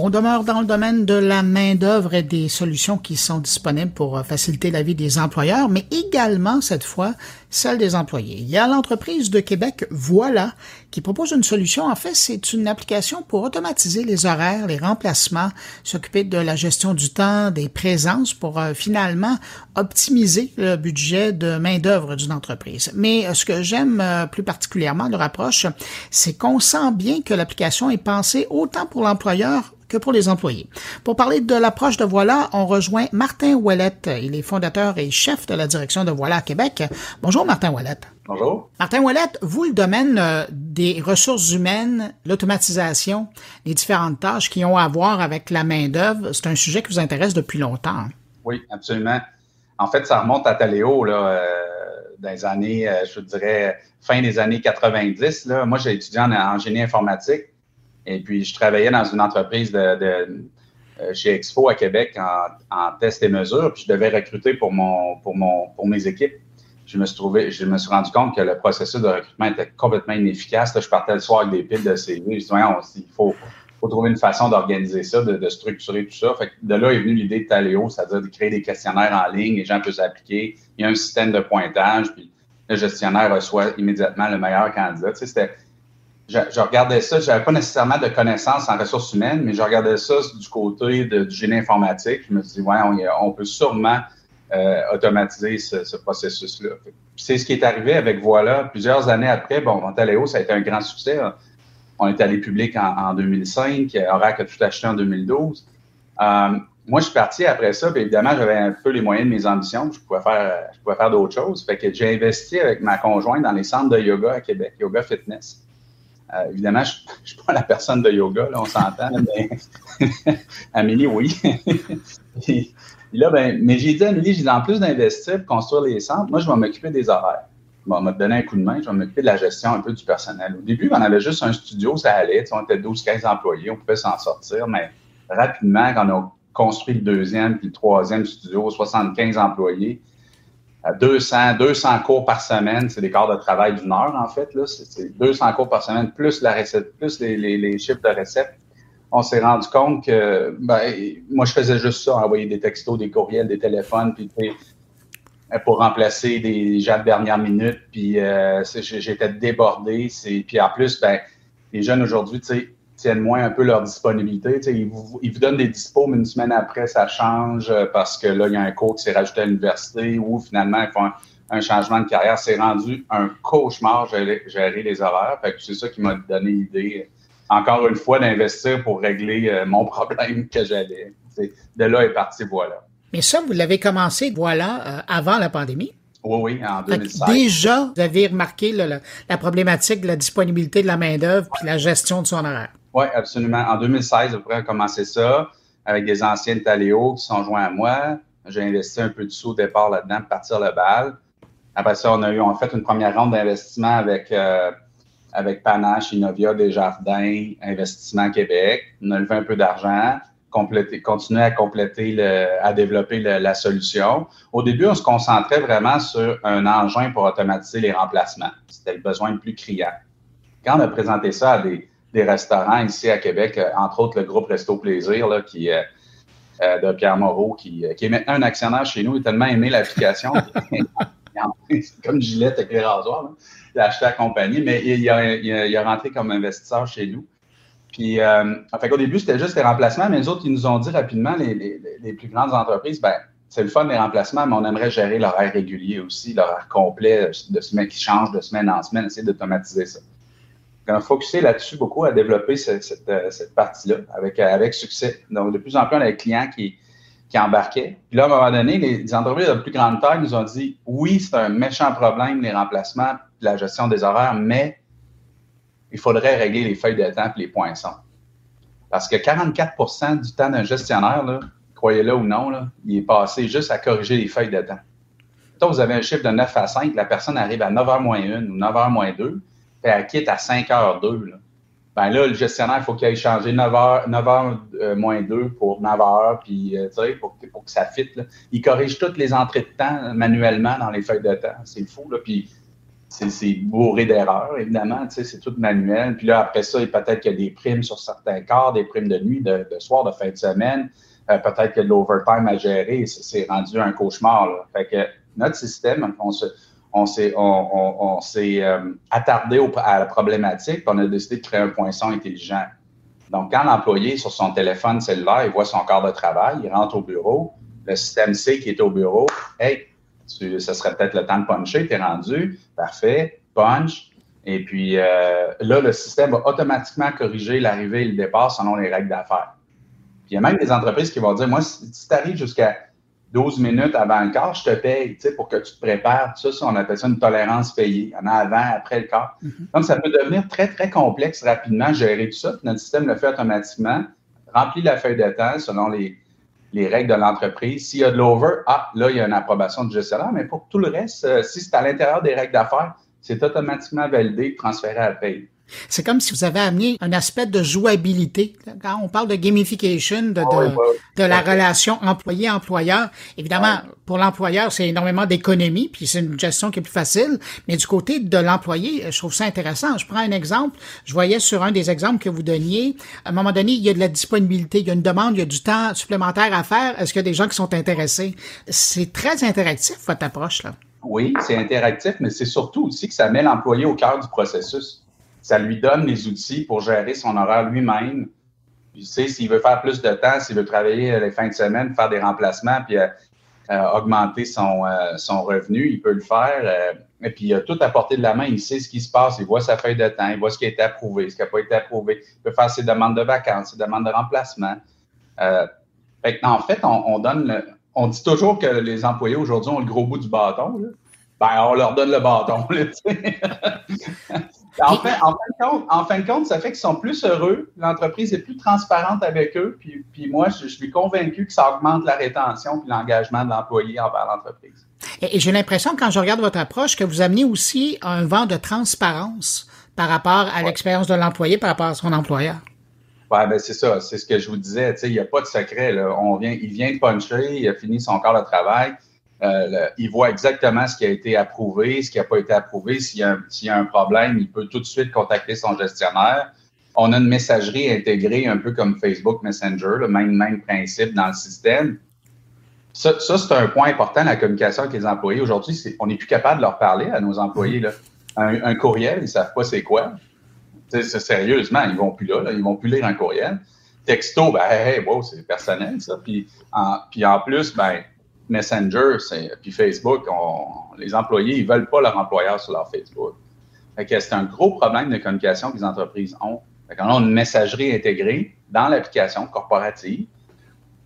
A: On demeure dans le domaine de la main-d'œuvre et des solutions qui sont disponibles pour euh, faciliter la vie des employeurs, mais également, cette fois, celle des employés. Il y a l'entreprise de Québec Voilà qui propose une solution. En fait, c'est une application pour automatiser les horaires, les remplacements, s'occuper de la gestion du temps, des présences pour euh, finalement optimiser le budget de main-d'œuvre d'une entreprise. Mais euh, ce que j'aime plus particulièrement de l'approche, c'est qu'on sent bien que l'application est pensée autant pour l'employeur que pour les employés. Pour parler de l'approche de Voilà, on rejoint Martin Ouellette. Il est fondateur et chef de la direction de Voilà à Québec. Bonjour Martin Ouellette.
C: Bonjour.
A: Martin Ouellette, vous, le domaine euh, des ressources humaines, l'automatisation, les différentes tâches qui ont à voir avec la main-d'œuvre, c'est un sujet qui vous intéresse depuis longtemps.
C: Oui, absolument. En fait, ça remonte à Taléo, là, euh, dans les années, euh, je dirais, fin des années 90. Là. Moi, j'ai étudié en, en génie informatique. Et puis, je travaillais dans une entreprise euh, chez Expo à Québec en, test et mesure, puis je devais recruter pour, mon, pour, mon, pour mes équipes. Je me, suis trouvé, je me suis rendu compte que le processus de recrutement était complètement inefficace. je partais le soir avec des piles de CV. Je me suis dit, il faut, trouver une façon d'organiser ça, de, structurer tout ça. Fait de là est venue l'idée de Taléo, c'est-à-dire de créer des questionnaires en ligne, les gens peuvent s'appliquer. Il y a un système de pointage, puis le gestionnaire reçoit immédiatement le meilleur candidat. Tu sais, c'était je, regardais ça, je n'avais pas nécessairement de connaissances en ressources humaines, mais je regardais ça du côté du génie informatique. Je me suis dit, ouais, on, peut sûrement euh, automatiser ce, processus-là. C'est ce qui est arrivé avec Voilà. Plusieurs années après, bon, Montaléo, ça a été un grand succès. On est allé public en, 2005. Oracle a tout acheté en 2012. Euh, moi, je suis parti après ça, puis évidemment, j'avais un peu les moyens de mes ambitions. Je pouvais faire, je pouvais faire d'autres choses. Fait que j'ai investi avec ma conjointe dans les centres de yoga à Québec, Yoga Fitness. Euh, évidemment, je ne suis pas la personne de yoga, là, on s'entend, mais Amélie, oui. là, ben, mais j'ai dit à Amélie, j'ai dit en plus d'investir construire les centres, moi, je vais m'occuper des horaires. Bon, on m'a donné un coup de main, je vais m'occuper de la gestion un peu du personnel. Au début, on avait juste un studio, ça allait, on était 12-15 employés, on pouvait s'en sortir, mais rapidement, quand on a construit le deuxième puis le troisième studio, 75 employés, 200, 200 cours par semaine, c'est des quarts de travail d'une heure, en fait. Là. C'est 200 cours par semaine, plus la recette, plus les, chiffres de recettes. On s'est rendu compte que ben, moi, je faisais juste ça, envoyer des textos, des courriels, des téléphones, puis pour remplacer des gens de dernière minute. Puis euh, j'étais débordé. Puis en plus, ben, les jeunes aujourd'hui, tu sais, tiennent moins un peu leur disponibilité. Ils vous, ils vous, donnent des dispos, mais une semaine après, ça change euh, parce que là, il y a un cours qui s'est rajouté à l'université ou finalement, ils font un, changement de carrière. C'est rendu un cauchemar gérer, gérer les horaires. Fait que c'est ça qui m'a donné l'idée, encore une fois, d'investir pour régler euh, mon problème que j'avais. De là est parti, voilà.
A: Mais ça, vous l'avez commencé, voilà, euh, avant la pandémie?
C: Oui, oui, en 2016.
A: Déjà, vous avez remarqué la problématique de la disponibilité de la main-d'œuvre puis la gestion de son horaire.
C: Oui, absolument. En 2016, on pourrait commencer ça avec des anciens de Taléo qui sont joints à moi. J'ai investi un peu de sous au départ là-dedans pour partir le bal. Après ça, on a eu, on fait une première ronde d'investissement avec, euh, avec Panache, Innovia, Desjardins, Investissement Québec. On a levé un peu d'argent, continuer à compléter, le, à développer la solution. Au début, on se concentrait vraiment sur un engin pour automatiser les remplacements. C'était le besoin le plus criant. Quand on a présenté ça à des, des restaurants ici à Québec, euh, entre autres le groupe Resto Plaisir, là, qui, euh, euh, de Pierre Moreau, qui, qui, est maintenant un actionnaire chez nous. Il a tellement aimé l'application. comme Gillette avec les rasoirs. Il a acheté la compagnie, mais il, a, il, a, rentré comme investisseur chez nous. Puis, euh, fait qu'au début, c'était juste les remplacements, mais les autres, ils nous ont dit rapidement, les, les, les plus grandes entreprises, ben, c'est le fun des remplacements, mais on aimerait gérer l'horaire régulier aussi, l'horaire complet de semaine qui change de semaine en semaine, essayer d'automatiser ça. On a focusé là-dessus beaucoup à développer euh, cette partie-là avec, avec succès. Donc, de plus en plus, on a des clients qui, embarquaient. Puis là, à un moment donné, les, entreprises de plus grande taille nous ont dit oui, c'est un méchant problème, les remplacements, la gestion des horaires, mais il faudrait régler les feuilles de temps et les poinçons. Parce que 44% du temps d'un gestionnaire, croyez-le ou non, il est passé juste à corriger les feuilles de temps. Vous avez un chiffre de 9 à 5, la personne arrive à 9h moins 1 ou 9h moins 2, puis elle quitte à 5h02 ben là, le gestionnaire, il faut qu'il aille changer 9 h 9 h moins 2 pour 9 h puis, euh, pour, pour, que ça fitte. Il corrige toutes les entrées de temps manuellement dans les feuilles de temps. C'est fou, là. Puis, c'est bourré d'erreurs, évidemment, c'est tout manuel. Puis là, après ça, peut-être qu'il y a des primes sur certains corps, des primes de nuit, de, soir, de fin de semaine. Euh, peut-être qu'il y a de l'overtime à gérer. C'est rendu un cauchemar, là. Fait que notre système, on se on s'est euh, attardé à la problématique, on a décidé de créer un poinçon intelligent. Donc, quand l'employé, sur son téléphone cellulaire, il voit son corps de travail, il rentre au bureau, le système sait qu'il est au bureau. Hey, ce serait peut-être le temps de puncher, tu es rendu, parfait, punch. Et puis euh, là, le système va automatiquement corriger l'arrivée et le départ selon les règles d'affaires. Puis il y a même des entreprises qui vont dire, moi, si tu arrives jusqu'à 12 minutes avant le quart, je te paye, tu sais, pour que tu te prépares. Ça, on appelle ça une tolérance payée. Il y en a avant, après le quart. Mm-hmm. Donc, ça peut devenir très, très complexe rapidement, gérer tout ça. notre système le fait automatiquement, remplit la feuille de temps selon les, les règles de l'entreprise. S'il y a de l'over, ah, là, il y a une approbation du gestionnaire. Mais pour tout le reste, euh, si c'est à l'intérieur des règles d'affaires, c'est automatiquement validé, transféré à la paye.
A: C'est comme si vous avez amené un aspect de jouabilité. Quand on parle de gamification, de, ah de, la relation employé-employeur, évidemment, pour l'employeur, c'est énormément d'économie, puis c'est une gestion qui est plus facile. Mais du côté de l'employé, je trouve ça intéressant. Je prends un exemple. Je voyais sur un des exemples que vous donniez, à un moment donné, il y a de la disponibilité, il y a une demande, il y a du temps supplémentaire à faire. Est-ce qu'il y a des gens qui sont intéressés? C'est très interactif, votre approche, là.
C: Oui, c'est interactif, mais c'est surtout aussi que ça met l'employé au cœur du processus ça lui donne les outils pour gérer son horaire lui-même. Tu sais, s'il veut faire plus de temps, s'il veut travailler les fins de semaine, faire des remplacements, puis euh, euh, augmenter son, euh, son revenu, il peut le faire. et puis, il a tout à portée de la main. Il sait ce qui se passe. Il voit sa feuille de temps. Il voit ce qui a été approuvé, ce qui n'a pas été approuvé. Il peut faire ses demandes de vacances, ses demandes de remplacement. en fait, on, donne on dit toujours que les employés aujourd'hui ont le gros bout du bâton. Ben, on leur donne le bâton. En fin, de compte, ça fait qu'ils sont plus heureux, l'entreprise est plus transparente avec eux, puis, puis moi, je, suis convaincu que ça augmente la rétention et l'engagement de l'employé envers l'entreprise.
A: Et, j'ai l'impression, quand je regarde votre approche, que vous amenez aussi un vent de transparence par rapport à l'expérience de l'employé, par rapport à son employeur.
C: Oui, ben c'est ça, c'est ce que je vous disais. Il n'y a pas de secret. Là. On vient, il vient de puncher, il a fini son corps de travail euh, il voit exactement ce qui a été approuvé, ce qui n'a pas été approuvé. S'il y, a un problème, il peut tout de suite contacter son gestionnaire. On a une messagerie intégrée, un peu comme Facebook Messenger, le même, principe dans le système. Ça, c'est un point important, la communication avec les employés. Aujourd'hui, on n'est plus capable de leur parler à nos employés. Un, courriel, ils ne savent pas c'est quoi. Sérieusement, ils ne vont plus là, ils vont plus lire un courriel. Texto, ben, c'est personnel, ça. Puis en, puis en plus, ben, Messenger, puis Facebook, les employés, ils ne veulent pas leur employeur sur leur Facebook. c'est un gros problème de communication que les entreprises ont. on a une messagerie intégrée dans l'application corporative.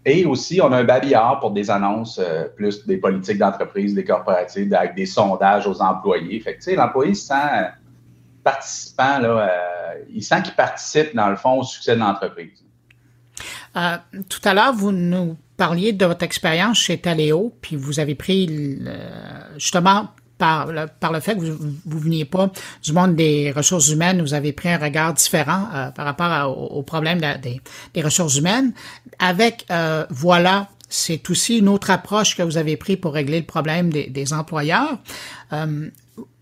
C: Et aussi, on a un babillard pour des annonces euh, plus des politiques d'entreprise, des corporatives, avec des sondages aux employés. Fait l'employé se sent participant, là, euh, il sent qu'il participe, dans le fond, au succès de l'entreprise.
A: Euh, tout à l'heure, vous nous parliez de votre expérience chez Taléo, puis vous avez pris justement par le, par le fait que vous ne veniez pas du monde des ressources humaines, vous avez pris un regard différent euh, par rapport au, problème des, ressources humaines. Avec euh, voilà, c'est aussi une autre approche que vous avez pris pour régler le problème des, employeurs. Euh,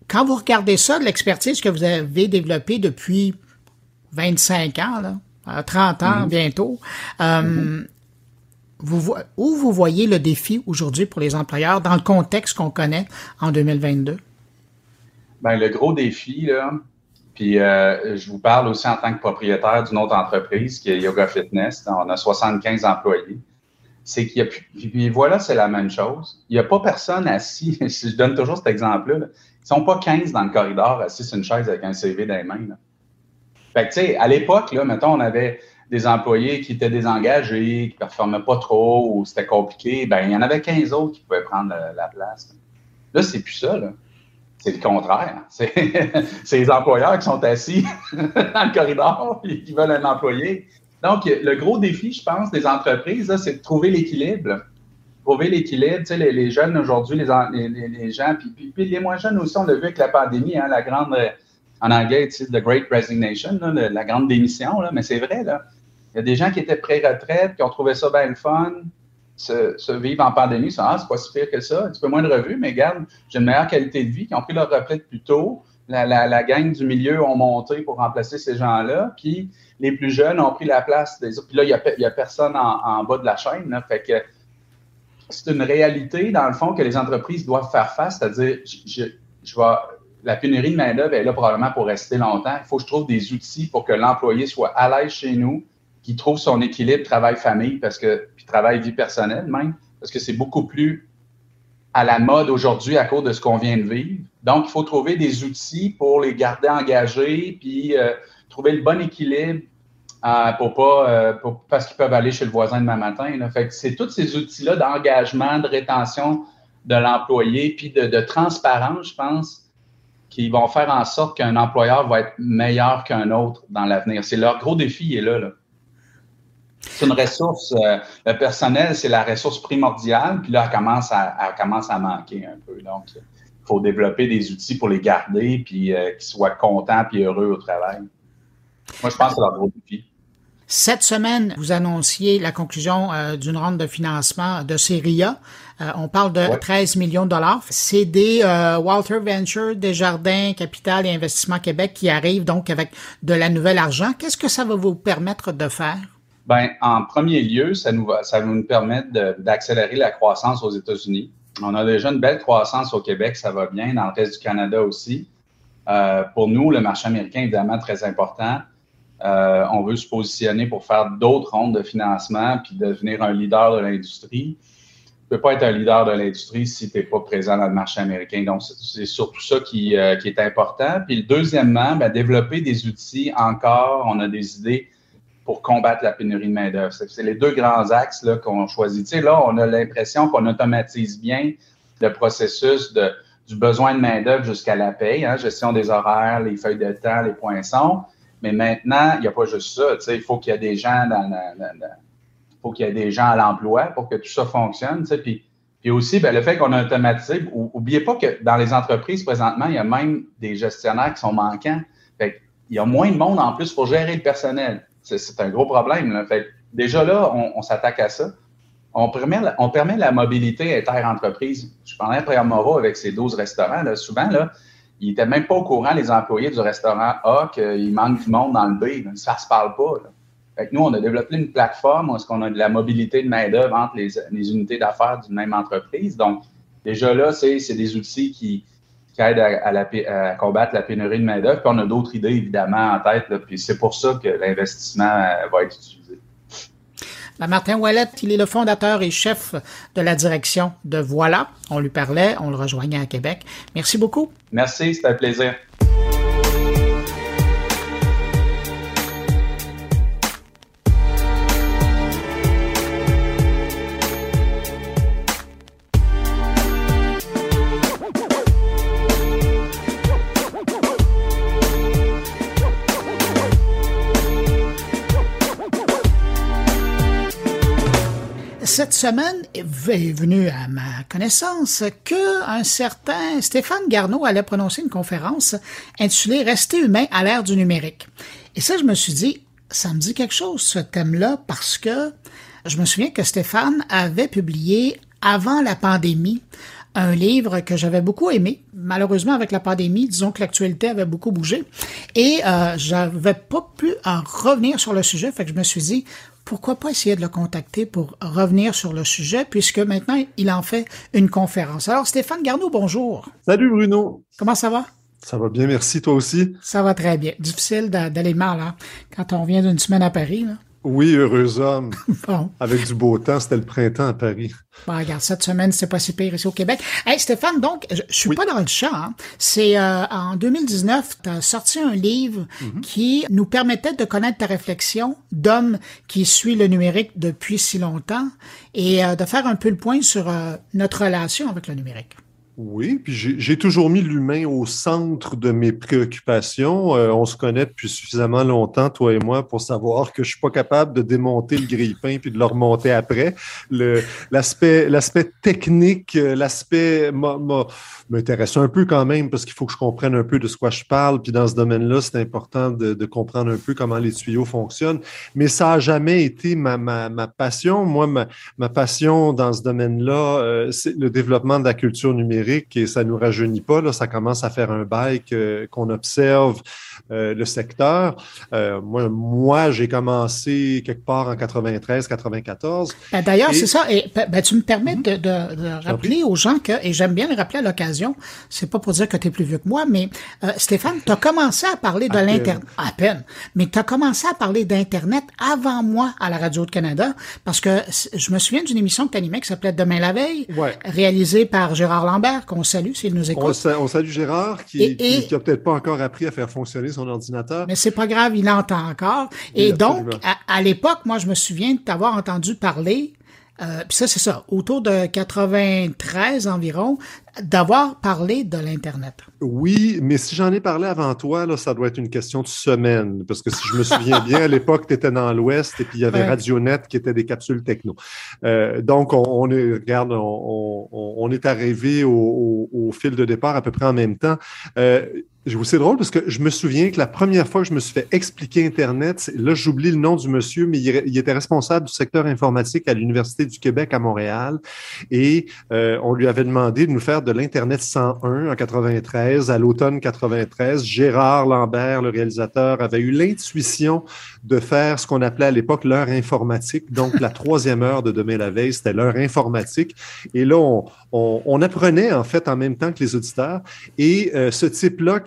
A: quand vous regardez ça, l'expertise que vous avez développée depuis 25 ans, là, 30 ans mm-hmm. bientôt, mm-hmm vous, où vous voyez le défi aujourd'hui pour les employeurs dans le contexte qu'on connaît en 2022?
C: Bien, le gros défi, là, Puis euh, je vous parle aussi en tant que propriétaire d'une autre entreprise qui est Yoga Fitness. On a 75 employés. C'est qu'il y a puis voilà, c'est la même chose. Il n'y a pas personne assis. je donne toujours cet exemple-là. Ils sont pas 15 dans le corridor assis sur une chaise avec un CV dans les mains. Fait que, tu sais, à l'époque, là, mettons, on avait des employés qui étaient désengagés, qui ne performaient pas trop ou c'était compliqué. Ben, il y en avait 15 autres qui pouvaient prendre la place. Là, c'est plus ça, là. C'est le contraire. C'est les employeurs qui sont assis dans le corridor et qui veulent un employé. Donc, le gros défi, je pense, des entreprises, c'est de trouver l'équilibre. Trouver l'équilibre. Tu sais, les, jeunes aujourd'hui, les, les, gens, puis, puis, les moins jeunes aussi, on l'a vu avec la pandémie, hein, la grande, en anglais, tu sais, the great resignation, la grande démission, là, mais c'est vrai, là. Il y a des gens qui étaient pré-retraite, qui ont trouvé ça bien le fun, se, vivre en pandémie, ah, c'est pas si pire que ça, un petit peu moins de revues, mais regarde, j'ai une meilleure qualité de vie, qui ont pris leur retraite plus tôt. La, la, gang du milieu ont monté pour remplacer ces gens-là, puis les plus jeunes ont pris la place des autres. Puis là, il n'y a, personne en, bas de la chaîne. Fait que c'est une réalité, dans le fond, que les entreprises doivent faire face, c'est-à-dire, je, je, vais, la pénurie de main-d'œuvre est là probablement pour rester longtemps. Il faut que je trouve des outils pour que l'employé soit à l'aise chez nous, qu'il trouve son équilibre travail-famille, parce que travail-vie personnelle même, parce que c'est beaucoup plus à la mode aujourd'hui à cause de ce qu'on vient de vivre. Donc, il faut trouver des outils pour les garder engagés, puis euh, trouver le bon équilibre euh, pour pas, euh, parce qu'ils peuvent aller chez le voisin demain matin. C'est tous ces outils-là d'engagement, de rétention de l'employé, puis de, de, transparence, je pense, qui vont faire en sorte qu'un employeur va être meilleur qu'un autre dans l'avenir. C'est leur gros défi, est là. là c'est une ressource, euh, le personnel, c'est la ressource primordiale, puis là, elle commence à, commence à manquer un peu. Donc, il faut développer des outils pour les garder, puis euh, qu'ils soient contents puis heureux au travail. Moi, je pense que c'est leur gros défi.
A: Cette semaine, vous annonciez la conclusion euh, d'une ronde de financement de Seria. on parle de 13 millions de dollars. C'est des Walter Venture, Desjardins, Capital et Investissement Québec qui arrivent donc avec de la nouvelle argent. Qu'est-ce que ça va vous permettre de faire?
C: Ben, en premier lieu, ça, nous va, ça va nous permettre d'accélérer la croissance aux États-Unis. On a déjà une belle croissance au Québec, ça va bien, dans le reste du Canada aussi. Euh, pour nous, le marché américain est évidemment très important. Euh, on veut se positionner pour faire d'autres rondes de financement puis devenir un leader de l'industrie. Tu ne peux pas être un leader de l'industrie si tu n'es pas présent dans le marché américain. Donc, c'est surtout ça qui, euh, qui, est important. Puis, deuxièmement, ben, développer des outils encore. On a des idées pour combattre la pénurie de main-d'œuvre. C'est les deux grands axes qu'on choisit. Tu sais, là, on a l'impression qu'on automatise bien le processus du besoin de main-d'œuvre jusqu'à la paye, hein, gestion des horaires, les feuilles de temps, les poinçons. Mais maintenant, il n'y a pas juste ça. Tu sais, il faut qu'il y ait des gens dans, faut qu'il y des gens à l'emploi pour que tout ça fonctionne. Puis, puis aussi, ben, le fait qu'on a automatisé, oubliez pas que dans les entreprises présentement, il y a même des gestionnaires qui sont manquants. Il y a moins de monde en plus pour gérer le personnel. C'est un gros problème. Fait, déjà là, on, s'attaque à ça. On permet, on permet la mobilité inter-entreprise. Je parlais après Moro avec ses 12 restaurants. Là, souvent, là, ils n'étaient même pas au courant, les employés du restaurant A, qu'il manque du monde dans le B. Ça ne se parle pas. Fait que nous, on a développé une plateforme où on a de la mobilité de main-d'œuvre entre les, les unités d'affaires d'une même entreprise. Donc, déjà là, c'est des outils qui, qui aide à, combattre la pénurie de main-d'œuvre. Puis on a d'autres idées, évidemment, en tête. puis c'est pour ça que l'investissement euh, va être utilisé.
A: Ben, Martin Wallet, il est le fondateur et chef de la direction de Voilà. On lui parlait, on le rejoignait à Québec. Merci beaucoup.
C: Merci, c'était un plaisir.
A: Semaine est venu à ma connaissance que un certain Stéphane Garneau allait prononcer une conférence intitulée Rester humain à l'ère du numérique. Et ça, je me suis dit, ça me dit quelque chose, ce thème-là, parce que je me souviens que Stéphane avait publié avant la pandémie un livre que j'avais beaucoup aimé. Malheureusement, avec la pandémie, disons que l'actualité avait beaucoup bougé et euh, j'avais pas pu en revenir sur le sujet. Fait que je me suis dit, pourquoi pas essayer de le contacter pour revenir sur le sujet, puisque maintenant, il en fait une conférence. Alors, Stéphane Garneau, bonjour.
D: Salut Bruno.
A: Comment ça va?
D: Ça va bien, merci. Toi aussi?
A: Ça va très bien. Difficile d'aller mal hein, quand on vient d'une semaine à Paris. Là.
D: Oui, heureux homme. bon. Avec du beau temps, c'était le printemps à Paris.
A: Bon, regarde, cette semaine, c'est pas si pire ici au Québec. Hey, Stéphane, donc, je, suis pas dans le champ. Hein. C'est euh, en 2019, tu as sorti un livre mhm. qui nous permettait de connaître ta réflexion d'homme qui suit le numérique depuis si longtemps et euh, de faire un peu le point sur euh, notre relation avec le numérique.
D: Oui, puis j'ai toujours mis l'humain au centre de mes préoccupations. Euh, on se connaît depuis suffisamment longtemps, toi et moi, pour savoir que je suis pas capable de démonter le grille-pain puis de le remonter après. L'aspect technique, euh, l'aspect m'intéresse un peu quand même parce qu'il faut que je comprenne un peu de ce quoi je parle. Puis dans ce domaine-là, c'est important de, comprendre un peu comment les tuyaux fonctionnent. Mais ça a jamais été ma, passion. Moi, ma, ma passion dans ce domaine-là, euh, c'est le développement de la culture numérique et ça nous rajeunit pas. Là, ça commence à faire un bail qu'on observe euh, le secteur. Euh, moi, moi j'ai commencé quelque part en 93, 94.
A: Ben, d'ailleurs, c'est ça. Et ben, ben, tu me permets de, de, rappeler aux gens que, et j'aime bien le rappeler à l'occasion, c'est pas pour dire que tu es plus vieux que moi, mais euh, Stéphane, tu as commencé à parler de l'Internet, à peine, mais tu as commencé à parler d'Internet avant moi à la Radio de Canada, parce que je me souviens d'une émission que tu animais qui s'appelait Demain la veille, réalisée par Gérard Lambert, qu'on salue s'il nous écoute.
D: On, salue Gérard, qui, qui, a peut-être pas encore appris à faire fonctionner son ordinateur.
A: Mais c'est pas grave, il entend encore. Et donc, à, l'époque, moi, je me souviens de t'avoir entendu parler euh, puis ça, c'est ça, autour de 93 environ, d'avoir parlé de l'Internet.
D: Oui, mais si j'en ai parlé avant toi, là, ça doit être une question de semaine. Parce que si je me souviens bien, à l'époque, tu étais dans l'Ouest et puis il y avait Radionet qui était des capsules techno. Euh, donc, on, est, regarde, on, est arrivé au, au, fil de départ à peu près en même temps. Euh, c'est drôle parce que je me souviens que la première fois que je me suis fait expliquer Internet, là, j'oublie le nom du monsieur, mais il, était responsable du secteur informatique à l'Université du Québec à Montréal. Et euh, on lui avait demandé de nous faire de l'Internet 101 en 93, à l'automne 93. Gérard Lambert, le réalisateur, avait eu l'intuition de faire ce qu'on appelait à l'époque l'heure informatique. Donc, la troisième heure de demain la veille, c'était l'heure informatique. Et là, on, on, apprenait en fait en même temps que les auditeurs. Et euh, ce type-là,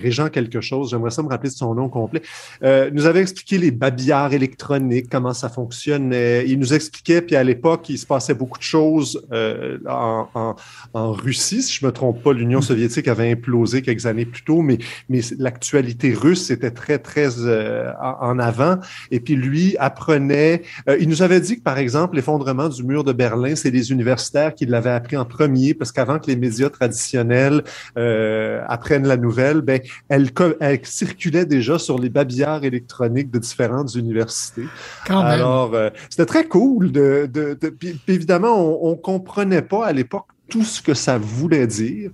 D: Régent quelque chose, j'aimerais ça me rappeler de son nom complet, euh, nous avait expliqué les babillards électroniques, comment ça fonctionnait. Il nous expliquait, puis à l'époque, il se passait beaucoup de choses euh, en, en, Russie, si je me trompe pas, l'Union soviétique avait implosé quelques années plus tôt, mais, mais l'actualité russe était très, très en avant. Et puis lui apprenait, il nous avait dit que, par exemple, l'effondrement du mur de Berlin, c'est des universitaires qui l'avaient appris en premier, parce qu'avant que les médias traditionnels euh, apprennent la nouvelle, ben, elle, circulait déjà sur les babillards électroniques de différentes universités. Alors, euh, c'était très cool. De, de, évidemment, on, on comprenait pas à l'époque tout ce que ça voulait dire.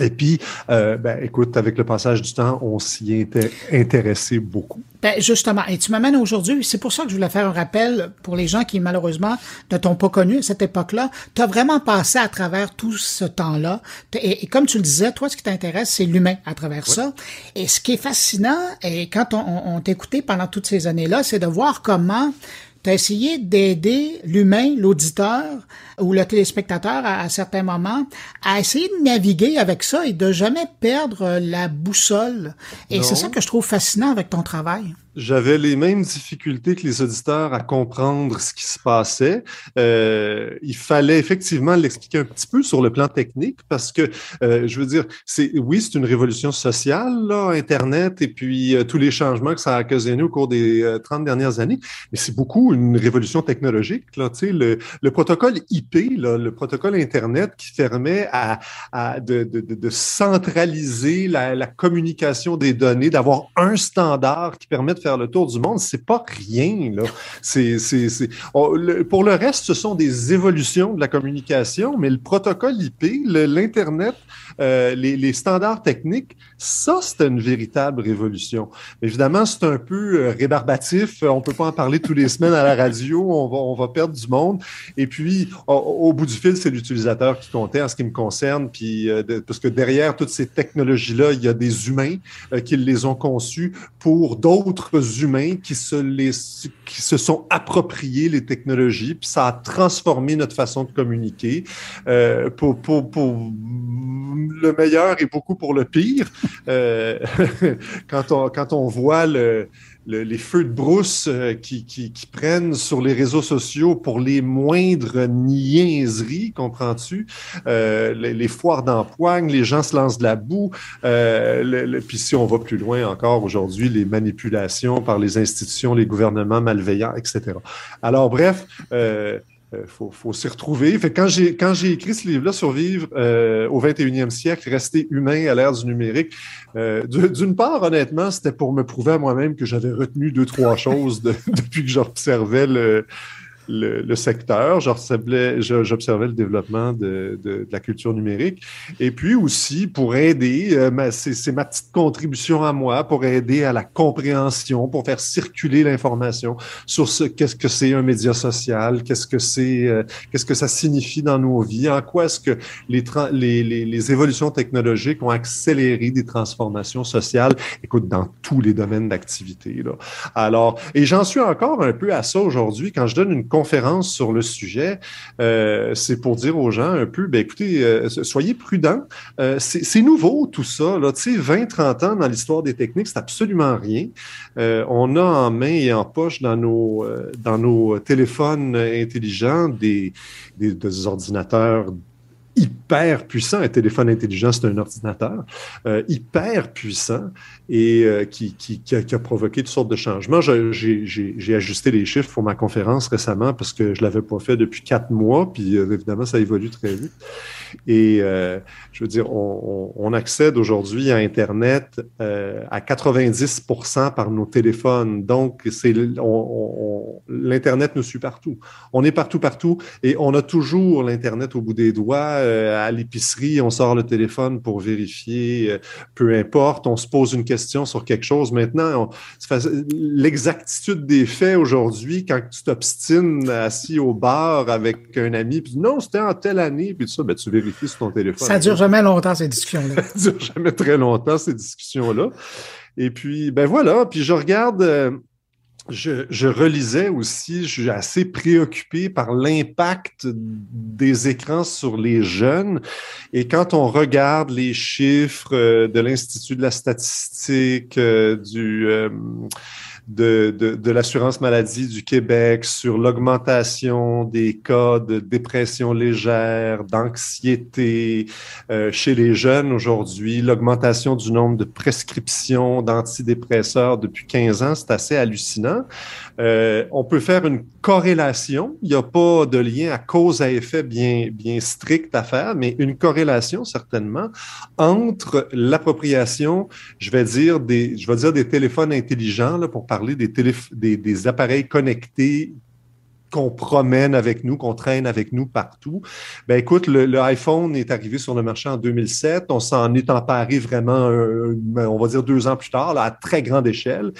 D: Et puis, euh, ben, écoute, avec le passage du temps, on s'y était intéressé beaucoup.
A: Ben, justement, et tu m'amènes aujourd'hui, c'est pour ça que je voulais faire un rappel pour les gens qui, malheureusement, ne t'ont pas connu à cette époque-là. Tu as vraiment passé à travers tout ce temps-là. Et, comme tu le disais, toi, ce qui t'intéresse, c'est l'humain à travers ça. Et ce qui est fascinant, et quand on, on t'écoutait pendant toutes ces années-là, c'est de voir comment tu as essayé d'aider l'humain, l'auditeur ou le téléspectateur à, certains moments à essayer de naviguer avec ça et de jamais perdre la boussole? Et c'est ça que je trouve fascinant avec ton travail.
D: J'avais les mêmes difficultés que les auditeurs à comprendre ce qui se passait. Euh, il fallait effectivement l'expliquer un petit peu sur le plan technique parce que, euh, je veux dire, c'est oui, c'est une révolution sociale, là, Internet, et puis euh, tous les changements que ça a occasionné au cours des 30 dernières années, mais c'est beaucoup une révolution technologique. Là, le, le protocole IP, là, le protocole Internet qui permet à, à de, de, de, centraliser la, la communication des données, d'avoir un standard qui permet faire le tour du monde, c'est pas rien. Là. C'est, c'est... pour le reste, ce sont des évolutions de la communication, mais le protocole IP, l'Internet, euh, les, les, standards techniques, ça, c'est une véritable révolution. Évidemment, c'est un peu euh, rébarbatif. On peut pas en parler tous les semaines à la radio. On va, on va perdre du monde. Et puis, au, bout du fil, c'est l'utilisateur qui comptait en ce qui me concerne. Puis, euh, parce que derrière toutes ces technologies-là, il y a des humains qui les ont conçus pour d'autres humains qui se, les, qui se sont appropriés les technologies, puis ça a transformé notre façon de communiquer euh, pour, pour, pour le meilleur et beaucoup pour le pire. Euh, quand, on, quand on voit le, les feux de brousse euh, qui, prennent sur les réseaux sociaux pour les moindres niaiseries, comprends-tu? Euh, les, foires d'empoigne, les gens se lancent de la boue. Puis si on va plus loin encore aujourd'hui, les manipulations par les institutions, les gouvernements malveillants, etc. Alors bref, euh, faut, faut s'y retrouver. Fait quand j'ai quand j'ai écrit ce livre-là, Survivre euh, au 21e siècle, rester humain à l'ère du numérique, euh, d'une part, honnêtement, c'était pour me prouver à moi-même que j'avais retenu deux, trois choses depuis que j'observais le, le, secteur, j'observais, le développement de, de, la culture numérique. Et puis aussi pour aider, euh, c'est, ma petite contribution à moi, pour aider à la compréhension, pour faire circuler l'information sur ce qu'est-ce que c'est un média social, qu'est-ce que c'est, euh, qu'est-ce que ça signifie dans nos vies, en quoi est-ce que les, les, les, les évolutions technologiques ont accéléré des transformations sociales, écoute, dans tous les domaines d'activité. Alors, et j'en suis encore un peu à ça aujourd'hui quand je donne une conférence sur le sujet, euh, c'est pour dire aux gens un peu, ben écoutez, euh, soyez prudents. Euh, c'est nouveau tout ça. Là, tu sais, 20, 30 ans dans l'histoire des techniques, c'est absolument rien. on a en main et en poche dans nos, dans nos téléphones intelligents des, des, des ordinateurs hyper puissant. Un téléphone intelligent, c'est un ordinateur euh, hyper puissant et euh, qui, qui, qui, a, provoqué toutes sortes de changements. J'ai ajusté les chiffres pour ma conférence récemment parce que je l'avais pas fait depuis quatre mois, puis euh, évidemment, ça évolue très vite. Et euh, je veux dire, on, accède aujourd'hui à Internet à 90% par nos téléphones. Donc, c'est l'Internet nous suit partout. On est partout, partout, et on a toujours l'Internet au bout des doigts euh, à l'épicerie, on sort le téléphone pour vérifier, euh, peu importe, on se pose une question sur quelque chose. Maintenant, l'exactitude des faits aujourd'hui, quand tu t'obstines assis au bar avec un ami, puis non, c'était en telle année, puis tout ça, ben, tu vérifies sur ton téléphone.
A: Ça dure jamais longtemps, ces discussions-là.
D: ça dure jamais très longtemps, ces discussions-là. Et puis, ben voilà, puis je regarde... Euh, je, relisais aussi, je suis assez préoccupé par l'impact des écrans sur les jeunes. Et quand on regarde les chiffres euh, de l'Institut de la statistique, euh, du... Euh, de, de, l'assurance maladie du Québec sur l'augmentation des cas de dépression légère, d'anxiété euh, chez les jeunes aujourd'hui, l'augmentation du nombre de prescriptions d'antidépresseurs depuis 15 ans, c'est assez hallucinant. Euh, on peut faire une corrélation. Il n'y a pas de lien à cause à effet bien, bien strict à faire, mais une corrélation certainement entre l'appropriation, je vais dire des, je vais dire des téléphones intelligents là, pour parler des, des, des appareils connectés qu'on promène avec nous, qu'on traîne avec nous partout. Ben écoute, le, iPhone est arrivé sur le marché en 2007. On s'en est emparé vraiment, on va dire deux ans plus tard, là, à très grande échelle.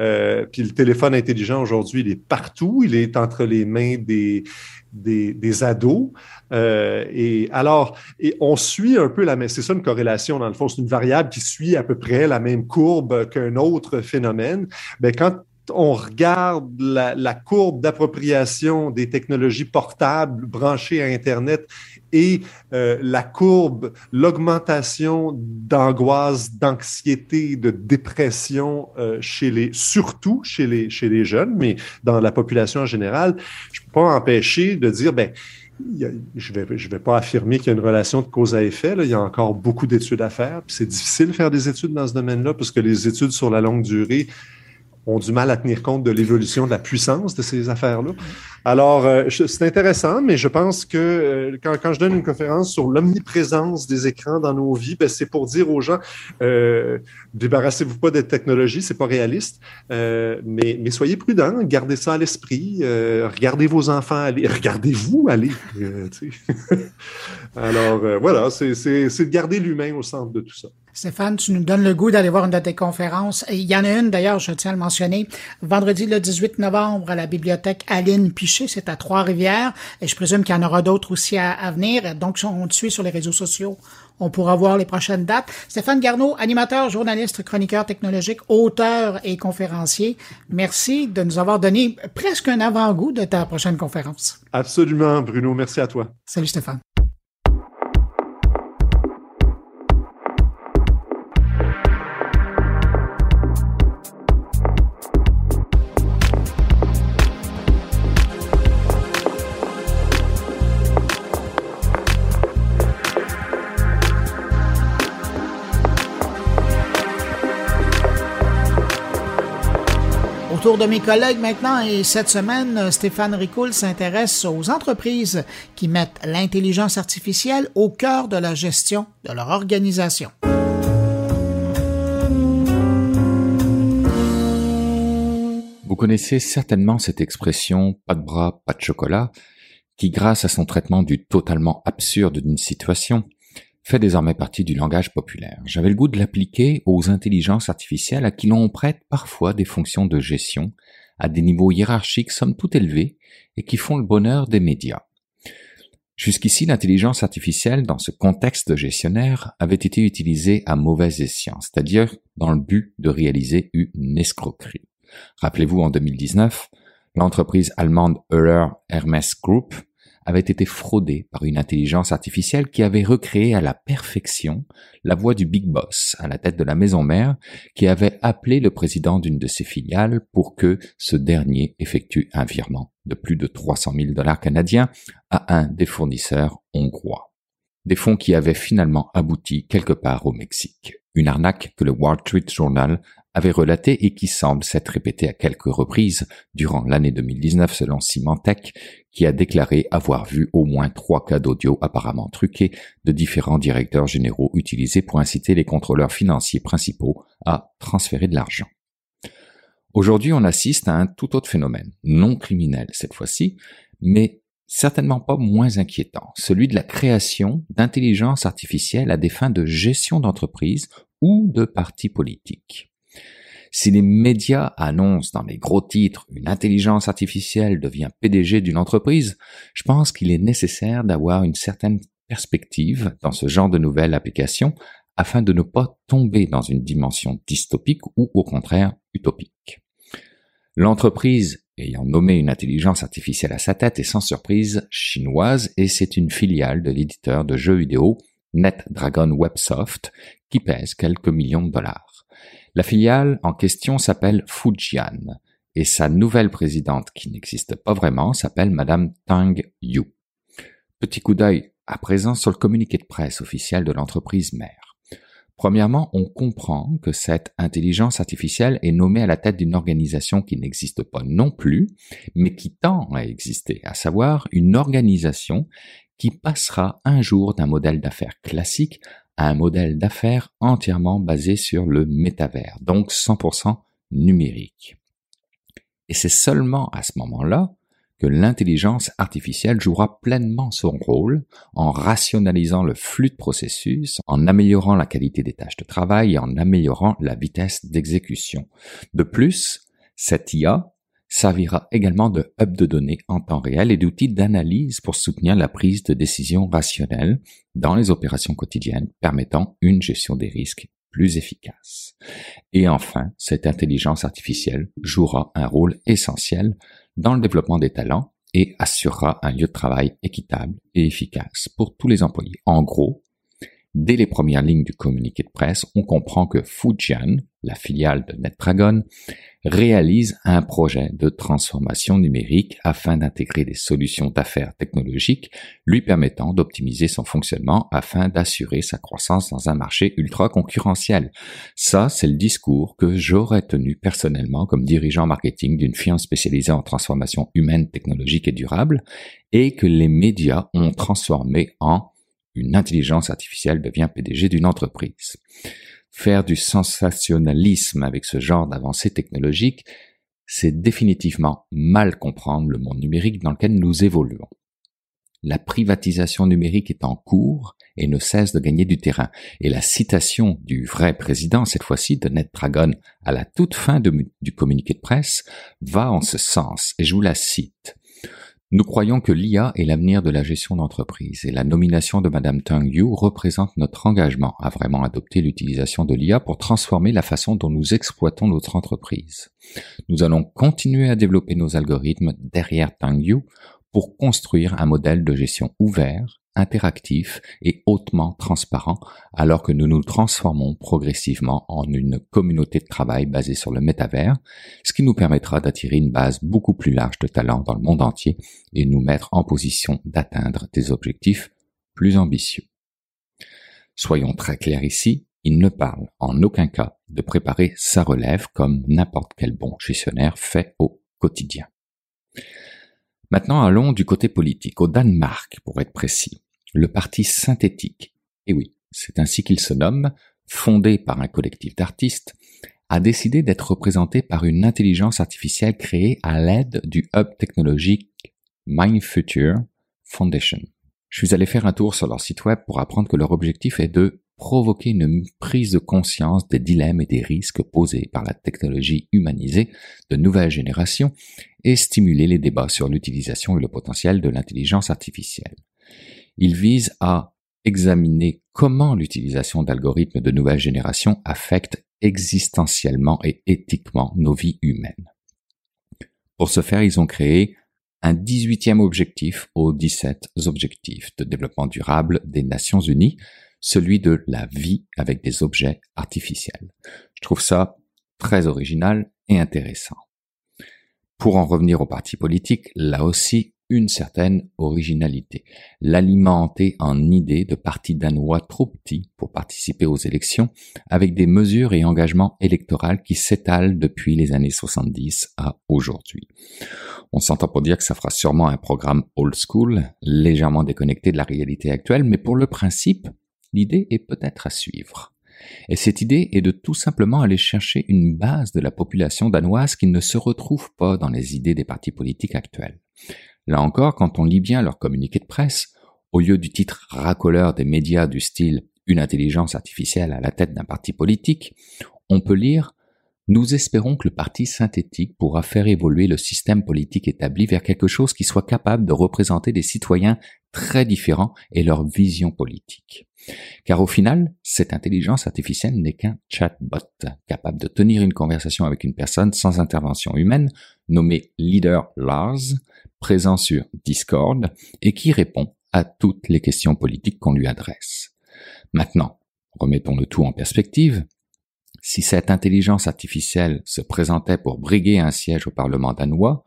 D: Euh, puis le téléphone intelligent aujourd'hui, il est partout. Il est entre les mains des des, des ados. Euh, et alors, et on suit un peu la même, c'est ça une corrélation dans le fond, c'est une variable qui suit à peu près la même courbe qu'un autre phénomène. Ben, quand on regarde la, courbe d'appropriation des technologies portables branchées à Internet et euh, la courbe, l'augmentation d'angoisse, d'anxiété, de dépression euh, chez les, surtout chez les, chez les jeunes, mais dans la population en général, je peux pas empêcher de dire, ben, je ne vais, je vais pas affirmer qu'il y a une relation de cause à effet. Là. Il y a encore beaucoup d'études à faire. C'est difficile de faire des études dans ce domaine-là parce que les études sur la longue durée ont du mal à tenir compte de l'évolution de la puissance de ces affaires-là. Alors, euh, c'est intéressant, mais je pense que euh, quand, je donne une conférence sur l'omniprésence des écrans dans nos vies, ben, c'est pour dire aux gens, euh, débarrassez-vous pas des technologies, c'est pas réaliste, mais, mais soyez prudents, gardez ça à l'esprit, regardez vos enfants aller, regardez-vous aller. Alors, voilà, c'est de garder l'humain au centre de tout ça.
A: Stéphane, tu nous donnes le goût d'aller voir une de tes conférences. il y en a une, d'ailleurs, je tiens à le mentionner, vendredi le 18 novembre à la bibliothèque Aline Piché, c'est à Trois-Rivières. Et je présume qu'il y en aura d'autres aussi à, venir. Donc, on te suit sur les réseaux sociaux. On pourra voir les prochaines dates. Stéphane Garneau, animateur, journaliste, chroniqueur technologique, auteur et conférencier. Merci de nous avoir donné presque un avant-goût de ta prochaine conférence.
D: Absolument, Bruno. Merci à toi.
A: Salut, Stéphane. De mes collègues maintenant et cette semaine, Stéphane Ricoul s'intéresse aux entreprises qui mettent l'intelligence artificielle au cœur de la gestion de leur organisation.
E: Vous connaissez certainement cette expression pas de bras, pas de chocolat, qui grâce à son traitement du totalement absurde d'une situation, fait désormais partie du langage populaire. J'avais le goût de l'appliquer aux intelligences artificielles à qui l'on prête parfois des fonctions de gestion à des niveaux hiérarchiques somme tout élevés et qui font le bonheur des médias. Jusqu'ici, l'intelligence artificielle, dans ce contexte de gestionnaire, avait été utilisée à mauvais escient, c'est-à-dire dans le but de réaliser une escroquerie. Rappelez-vous, en 2019, l'entreprise allemande Euler Hermes Group avait été fraudé par une intelligence artificielle qui avait recréé à la perfection la voix du Big Boss à la tête de la maison mère qui avait appelé le président d'une de ses filiales pour que ce dernier effectue un virement de plus de 300 000 dollars canadiens à un des fournisseurs hongrois. Des fonds qui avaient finalement abouti quelque part au Mexique. Une arnaque que le Wall Street Journal avait relaté et qui semble s'être répété à quelques reprises durant l'année 2019 selon Symantec, qui a déclaré avoir vu au moins trois cas d'audio apparemment truqués de différents directeurs généraux utilisés pour inciter les contrôleurs financiers principaux à transférer de l'argent. Aujourd'hui, on assiste à un tout autre phénomène, non criminel cette fois-ci, mais certainement pas moins inquiétant, celui de la création d'intelligence artificielle à des fins de gestion d'entreprise ou de partis politiques. Si les médias annoncent dans les gros titres une intelligence artificielle devient PDG d'une entreprise, je pense qu'il est nécessaire d'avoir une certaine perspective dans ce genre de nouvelles applications afin de ne pas tomber dans une dimension dystopique ou au contraire utopique. L'entreprise ayant nommé une intelligence artificielle à sa tête est sans surprise chinoise et c'est une filiale de l'éditeur de jeux vidéo NetDragon Websoft qui pèse quelques millions de dollars. La filiale en question s'appelle Fujian et sa nouvelle présidente, qui n'existe pas vraiment, s'appelle Madame Tang Yu. Petit coup d'œil à présent sur le communiqué de presse officiel de l'entreprise mère. Premièrement, on comprend que cette intelligence artificielle est nommée à la tête d'une organisation qui n'existe pas non plus, mais qui tend à exister, à savoir une organisation qui passera un jour d'un modèle d'affaires classique un modèle d'affaires entièrement basé sur le métavers, donc 100% numérique. Et c'est seulement à ce moment-là que l'intelligence artificielle jouera pleinement son rôle en rationalisant le flux de processus, en améliorant la qualité des tâches de travail et en améliorant la vitesse d'exécution. De plus, cette IA servira également de hub de données en temps réel et d'outil d'analyse pour soutenir la prise de décision rationnelle dans les opérations quotidiennes, permettant une gestion des risques plus efficace. Et enfin, cette intelligence artificielle jouera un rôle essentiel dans le développement des talents et assurera un lieu de travail équitable et efficace pour tous les employés. En gros, Dès les premières lignes du communiqué de presse, on comprend que Fujian, la filiale de NetDragon, réalise un projet de transformation numérique afin d'intégrer des solutions d'affaires technologiques lui permettant d'optimiser son fonctionnement afin d'assurer sa croissance dans un marché ultra concurrentiel. Ça, c'est le discours que j'aurais tenu personnellement comme dirigeant marketing d'une firme spécialisée en transformation humaine, technologique et durable et que les médias ont transformé en une intelligence artificielle devient PDG d'une entreprise. Faire du sensationnalisme avec ce genre d'avancée technologique, c'est définitivement mal comprendre le monde numérique dans lequel nous évoluons. la privatisation numérique est en cours et ne cesse de gagner du terrain. Et la citation du vrai président, cette fois-ci de Ned Dragon, à la toute fin du communiqué de presse, va en ce sens, et je vous la cite. Nous croyons que l'IA est l'avenir de la gestion d'entreprise et la nomination de Madame Tang Yu représente notre engagement à vraiment adopter l'utilisation de l'IA pour transformer la façon dont nous exploitons notre entreprise. Nous allons continuer à développer nos algorithmes derrière Tang Yu pour construire un modèle de gestion ouvert, interactif et hautement transparent alors que nous nous transformons progressivement en une communauté de travail basée sur le métavers, ce qui nous permettra d'attirer une base beaucoup plus large de talents dans le monde entier et nous mettre en position d'atteindre des objectifs plus ambitieux. Soyons très clairs ici, il ne parle en aucun cas de préparer sa relève comme n'importe quel bon gestionnaire fait au quotidien. Maintenant allons du côté politique, au Danemark pour être précis le Parti synthétique, et oui, c'est ainsi qu'il se nomme, fondé par un collectif d'artistes, a décidé d'être représenté par une intelligence artificielle créée à l'aide du hub technologique MindFuture Foundation. Je suis allé faire un tour sur leur site web pour apprendre que leur objectif est de provoquer une prise de conscience des dilemmes et des risques posés par la technologie humanisée de nouvelles générations et stimuler les débats sur l'utilisation et le potentiel de l'intelligence artificielle. Il vise à examiner comment l'utilisation d'algorithmes de nouvelle génération affecte existentiellement et éthiquement nos vies humaines. Pour ce faire, ils ont créé un 18e objectif aux 17 objectifs de développement durable des Nations Unies, celui de la vie avec des objets artificiels. Je trouve ça très original et intéressant. Pour en revenir au parti politique, là aussi, une certaine originalité, l'alimenter en idées de partis danois trop petits pour participer aux élections, avec des mesures et engagements électoraux qui s'étalent depuis les années 70 à aujourd'hui. On s'entend pour dire que ça fera sûrement un programme old school, légèrement déconnecté de la réalité actuelle, mais pour le principe, l'idée est peut-être à suivre. Et cette idée est de tout simplement aller chercher une base de la population danoise qui ne se retrouve pas dans les idées des partis politiques actuels. Là encore, quand on lit bien leur communiqué de presse, au lieu du titre racoleur des médias du style Une intelligence artificielle à la tête d'un parti politique, on peut lire Nous espérons que le parti synthétique pourra faire évoluer le système politique établi vers quelque chose qui soit capable de représenter des citoyens très différents et leur vision politique. Car au final, cette intelligence artificielle n'est qu'un chatbot, capable de tenir une conversation avec une personne sans intervention humaine, nommé Leader Lars, présent sur Discord et qui répond à toutes les questions politiques qu'on lui adresse. Maintenant, remettons le tout en perspective. Si cette intelligence artificielle se présentait pour briguer un siège au Parlement danois,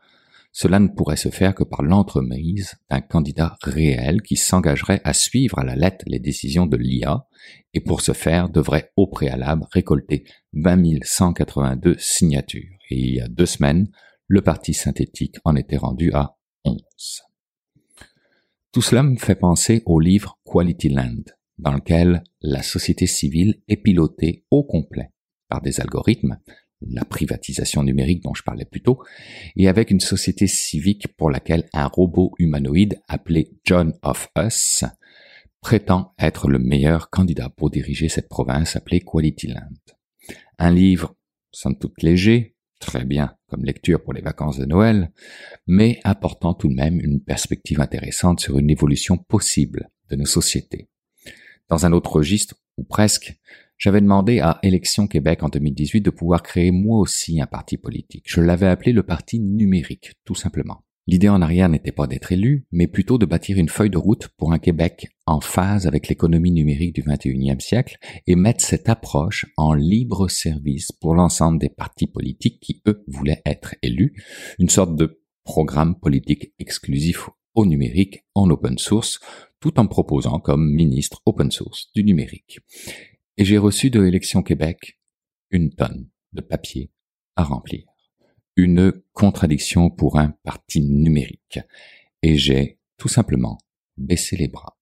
E: cela ne pourrait se faire que par l'entremise d'un candidat réel qui s'engagerait à suivre à la lettre les décisions de l'IA et pour ce faire devrait au préalable récolter 20 182 signatures. Et il y a deux semaines, le parti synthétique en était rendu à 11. Tout cela me fait penser au livre Quality Land, dans lequel la société civile est pilotée au complet par des algorithmes, la privatisation numérique dont je parlais plus tôt, et avec une société civique pour laquelle un robot humanoïde appelé John of Us prétend être le meilleur candidat pour diriger cette province appelée Quality Land. Un livre, somme toute léger, très bien comme lecture pour les vacances de Noël, mais apportant tout de même une perspective intéressante sur une évolution possible de nos sociétés. Dans un autre registre, ou presque, j'avais demandé à Élections Québec en 2018 de pouvoir créer moi aussi un parti politique. Je l'avais appelé le parti numérique, tout simplement. L'idée en arrière n'était pas d'être élu, mais plutôt de bâtir une feuille de route pour un Québec en phase avec l'économie numérique du 21e siècle et mettre cette approche en libre service pour l'ensemble des partis politiques qui, eux, voulaient être élus, une sorte de programme politique exclusif au numérique en open source, tout en proposant comme ministre open source du numérique. Et j'ai reçu de Élections Québec une tonne de papier à remplir une contradiction pour un parti numérique. Et j'ai tout simplement baissé les bras.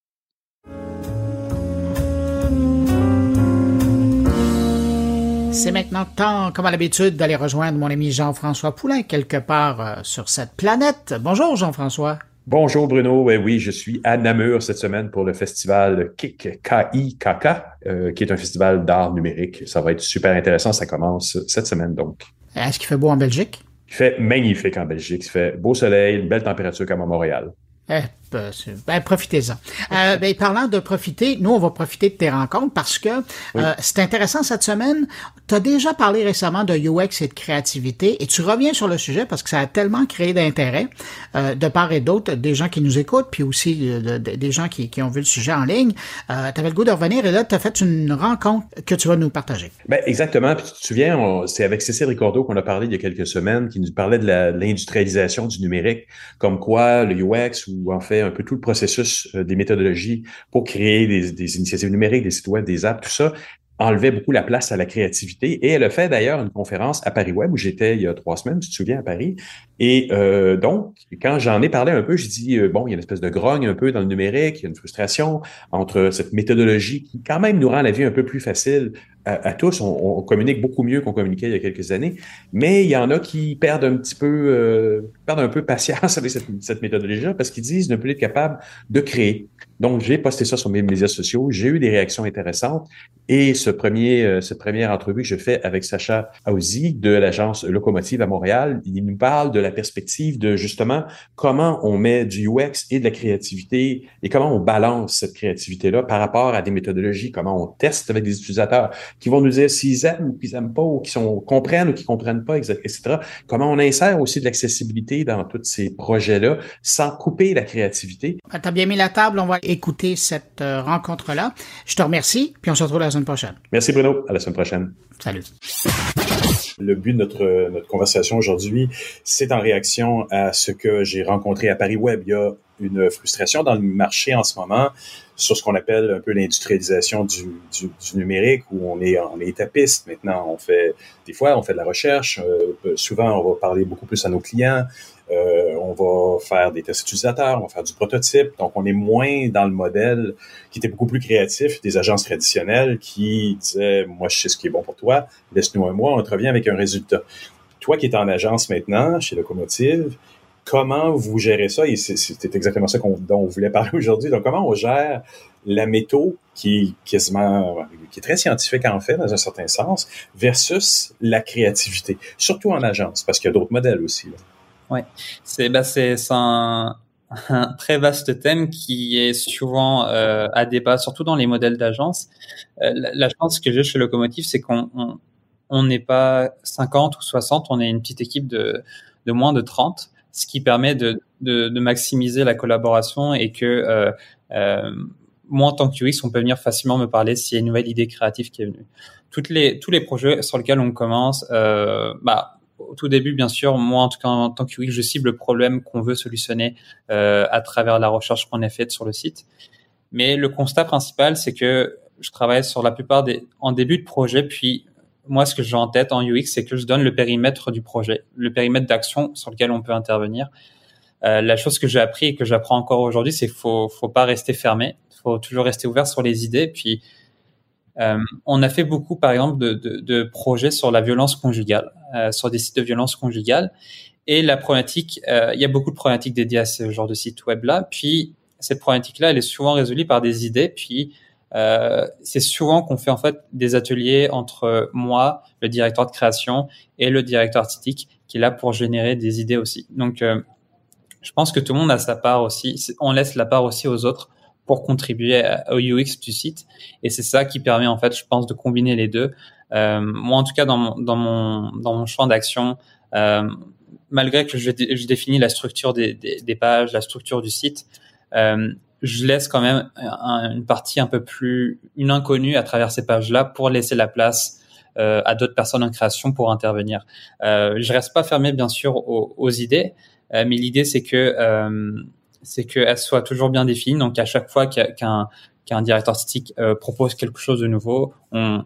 A: C'est maintenant temps, comme à l'habitude, d'aller rejoindre mon ami Jean-François Poulain quelque part euh, sur cette planète. Bonjour Jean-François.
F: Bonjour Bruno, oui, oui, je suis à Namur cette semaine pour le festival KIK, K-I-K-K, euh, qui est un festival d'art numérique. Ça va être super intéressant, ça commence cette semaine donc.
A: Est-ce qu'il fait beau en Belgique?
F: Il fait magnifique en Belgique, il fait beau soleil, une belle température comme à Montréal.
A: Eh, ben, ben, profitez-en. Euh, ben, parlant de profiter, nous, on va profiter de tes rencontres parce que euh, c'est intéressant cette semaine. Tu as déjà parlé récemment de UX et de créativité et tu reviens sur le sujet parce que ça a tellement créé d'intérêt euh, de part et d'autre, des gens qui nous écoutent, puis aussi des gens qui, qui, ont vu le sujet en ligne. Euh, tu avais le goût de revenir et là, tu as fait une rencontre que tu vas nous partager.
F: Ben, exactement. Puis tu te souviens, c'est avec Cécile Ricordo qu'on a parlé il y a quelques semaines, qui nous parlait de l'industrialisation du numérique, comme quoi le UX ou en fait un peu tout le processus euh, des méthodologies pour créer des, des, initiatives numériques, des sites web, des apps, tout ça, enlevait beaucoup la place à la créativité. Et elle a fait d'ailleurs une conférence à Paris Web où j'étais il y a trois semaines, tu te souviens, à Paris. Et euh, donc, quand j'en ai parlé un peu, j'ai dit, euh, bon, il y a une espèce de grogne un peu dans le numérique, il y a une frustration entre cette méthodologie qui quand même nous rend la vie un peu plus facile à, tous. On, communique beaucoup mieux qu'on communiquait il y a quelques années, mais il y en a qui perdent un petit peu, euh, perdent un peu patience avec cette, cette méthodologie-là parce qu'ils disent ne plus être capable de créer. Donc, j'ai posté ça sur mes médias sociaux. J'ai eu des réactions intéressantes. Et ce premier, euh, cette première entrevue que je fais avec Sacha Aouzi de l'agence Locomotive à Montréal, il nous parle de la perspective de justement comment on met du UX et de la créativité et comment on balance cette créativité-là par rapport à des méthodologies, comment on teste avec des utilisateurs qui vont nous dire s'ils aiment ou qu'ils aiment pas ou qui sont, comprennent ou qui comprennent pas, etc. Comment on insère aussi de l'accessibilité dans tous ces projets-là sans couper la créativité.
A: Ah, tu bien mis la table, on va écouter cette euh, rencontre-là. Je te remercie, puis on se retrouve la semaine prochaine.
F: Merci Bruno, à la semaine prochaine.
A: Salut.
F: Le but de notre, notre conversation aujourd'hui, c'est en réaction à ce que j'ai rencontré à Paris Web. Il y a une frustration dans le marché en ce moment sur ce qu'on appelle un peu l'industrialisation du, du, du, numérique, où on est, on est étapiste maintenant. On fait des fois, on fait de la recherche. Euh, souvent, on va parler beaucoup plus à nos clients. Euh, on va faire des tests utilisateurs, on va faire du prototype. Donc, on est moins dans le modèle qui était beaucoup plus créatif des agences traditionnelles qui disaient, moi, je sais ce qui est bon pour toi, laisse-nous un mois, on te revient avec un résultat. Toi qui es en agence maintenant, chez Locomotive, comment vous gérez ça? Et c'est exactement ça dont on voulait parler aujourd'hui. Donc, comment on gère la métaux qui est quasiment, qui est très scientifique en fait, dans un certain sens, versus la créativité, surtout en agence, parce qu'il y a d'autres modèles aussi. Là.
G: Ouais, c'est bah c'est un, un, très vaste thème qui est souvent euh, à débat, surtout dans les modèles d'agence. Euh, la, chance que j'ai chez Locomotive, c'est qu'on on n'est pas 50 ou 60, on est une petite équipe de, de moins de 30, ce qui permet de, de, de maximiser la collaboration et que euh, euh, moi, en tant que UX, on peut venir facilement me parler s'il y a une nouvelle idée créative qui est venue. Toutes les, tous les projets sur lesquels on commence, euh, bah, au tout début, bien sûr, moi, en tout cas, en tant que UX, je cible le problème qu'on veut solutionner euh, à travers la recherche qu'on a faite sur le site. Mais le constat principal, c'est que je travaille sur la plupart des en début de projet, puis moi, ce que j'ai en tête en UX, c'est que je donne le périmètre du projet, le périmètre d'action sur lequel on peut intervenir. Euh, la chose que j'ai appris et que j'apprends encore aujourd'hui, c'est qu'il faut, faut pas rester fermé, faut toujours rester ouvert sur les idées, puis euh, on a fait beaucoup, par exemple, de, projets sur la violence conjugale, euh, sur des sites de violence conjugale. Et la problématique, euh, il y a beaucoup de problématiques dédiées à ce genre de site web-là. Puis cette problématique-là, elle est souvent résolue par des idées. Puis c'est souvent qu'on fait en fait des ateliers entre moi, le directeur de création, et le directeur artistique, qui est là pour générer des idées aussi. Donc, je pense que tout le monde a sa part aussi. On laisse la part aussi aux autres pour contribuer au UX du site. Et c'est ça qui permet, en fait, je pense, de combiner les deux. Euh, moi, en tout cas, dans mon, dans mon, dans mon champ d'action, euh, malgré que je, je, définis la structure des, des, pages, la structure du site, euh, je laisse quand même une partie un peu plus, une inconnue à travers ces pages-là pour laisser la place à d'autres personnes en création pour intervenir. Je reste pas fermé, bien sûr, aux, idées, mais l'idée, c'est que c'est qu'elle soit toujours bien définie. Donc à chaque fois qu'un qu'un directeur artistique euh, propose quelque chose de nouveau, on,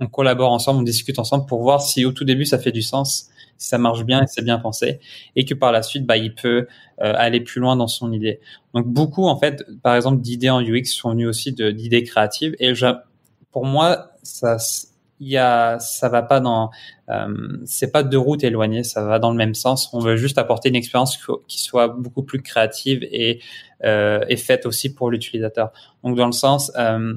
G: on collabore ensemble, on discute ensemble pour voir si au tout début ça fait du sens, si ça marche bien et c'est bien pensé, et que par la suite, bah, il peut euh, aller plus loin dans son idée. Donc beaucoup, en fait, par exemple, d'idées en UX sont venues aussi d'idées créatives, et pour moi, ça, il y a, ça va pas dans, euh, c'est pas deux routes éloignées, ça va dans le même sens. On veut juste apporter une expérience qui soit beaucoup plus créative et, euh, faite aussi pour l'utilisateur. Donc dans le sens, euh,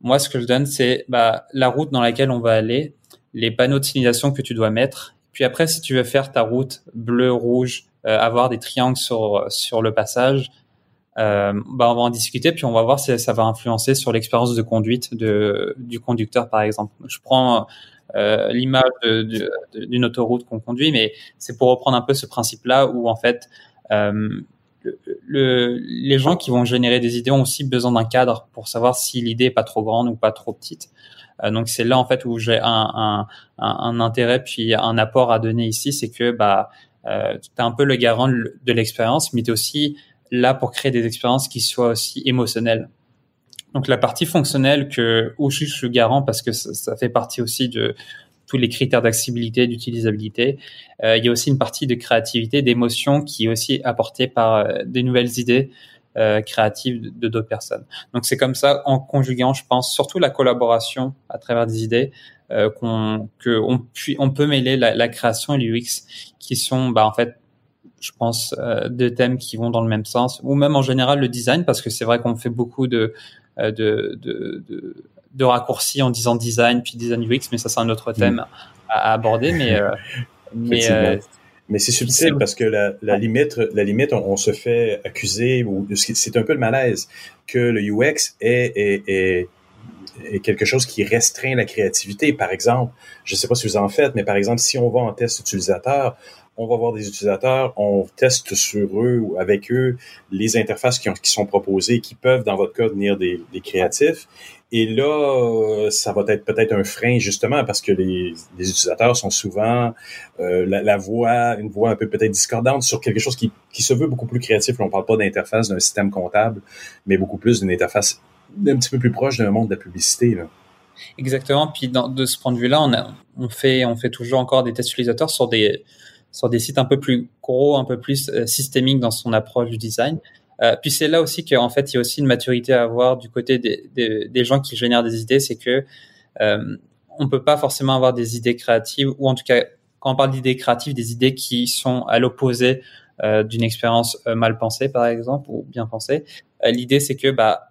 G: moi ce que je donne, c'est bah, la route dans laquelle on va aller, les panneaux de signalisation que tu dois mettre. Puis après, si tu veux faire ta route bleu, rouge, euh, avoir des triangles sur sur le passage, euh, bah on va en discuter puis on va voir si ça va influencer sur l'expérience de conduite de, du conducteur par exemple. Je prends euh, l'image d'une autoroute qu'on conduit, mais c'est pour reprendre un peu ce principe-là où en fait euh, le, les gens qui vont générer des idées ont aussi besoin d'un cadre pour savoir si l'idée est pas trop grande ou pas trop petite. Euh, donc c'est là en fait où j'ai un, un, un, intérêt puis un apport à donner ici, c'est que bah euh, tu es un peu le garant de l'expérience, mais tu es aussi là pour créer des expériences qui soient aussi émotionnelles. Donc la partie fonctionnelle que où je suis garant parce que ça, fait partie aussi de tous les critères d'accessibilité, d'utilisabilité. Euh, il y a aussi une partie de créativité, d'émotion qui est aussi apportée par euh, des nouvelles idées euh, créatives de d'autres personnes. Donc c'est comme ça en conjuguant, je pense, surtout la collaboration à travers des idées, qu'on que on, on peut mêler la, la création et l'UX qui sont bah, en fait je pense, euh, deux thèmes qui vont dans le même sens, ou même en général le design, parce que c'est vrai qu'on fait beaucoup de, euh, de, de, de, de, raccourcis en disant design, puis design UX, mais ça c'est un autre mm. thème à, aborder, mais... Euh, mais euh,
F: mais c'est subtil parce que la, la limite, la limite, on, se fait accuser ou c'est un peu le malaise que le UX est, est, est, est, quelque chose qui restreint la créativité. Par exemple, je ne sais pas si vous en faites, mais par exemple, si on va en test utilisateur, on va voir des utilisateurs, on teste sur eux ou avec eux les interfaces qui, sont proposées, qui peuvent, dans votre cas, venir des, créatifs. Et là, ça va être peut-être un frein justement parce que les, utilisateurs sont souvent euh, la, voix, une voix un peu peut-être discordante sur quelque chose qui, se veut beaucoup plus créatif. on ne parle pas d'interface d'un système comptable, mais beaucoup plus d'une interface un petit peu plus proche d'un monde de la publicité.
G: Exactement. Puis de ce point de vue-là, on, on fait on fait toujours encore des tests utilisateurs sur des sur des sites un peu plus gros, un peu plus euh, systémiques dans son approche du design. Euh, puis c'est là aussi qu'en fait, il y a aussi une maturité à avoir du côté des, gens qui génèrent des idées, c'est que euh, on peut pas forcément avoir des idées créatives, ou en tout cas, quand on parle d'idées créatives, des idées qui sont à l'opposé euh, d'une expérience mal pensée, par exemple, ou bien pensée. L'idée, c'est que bah,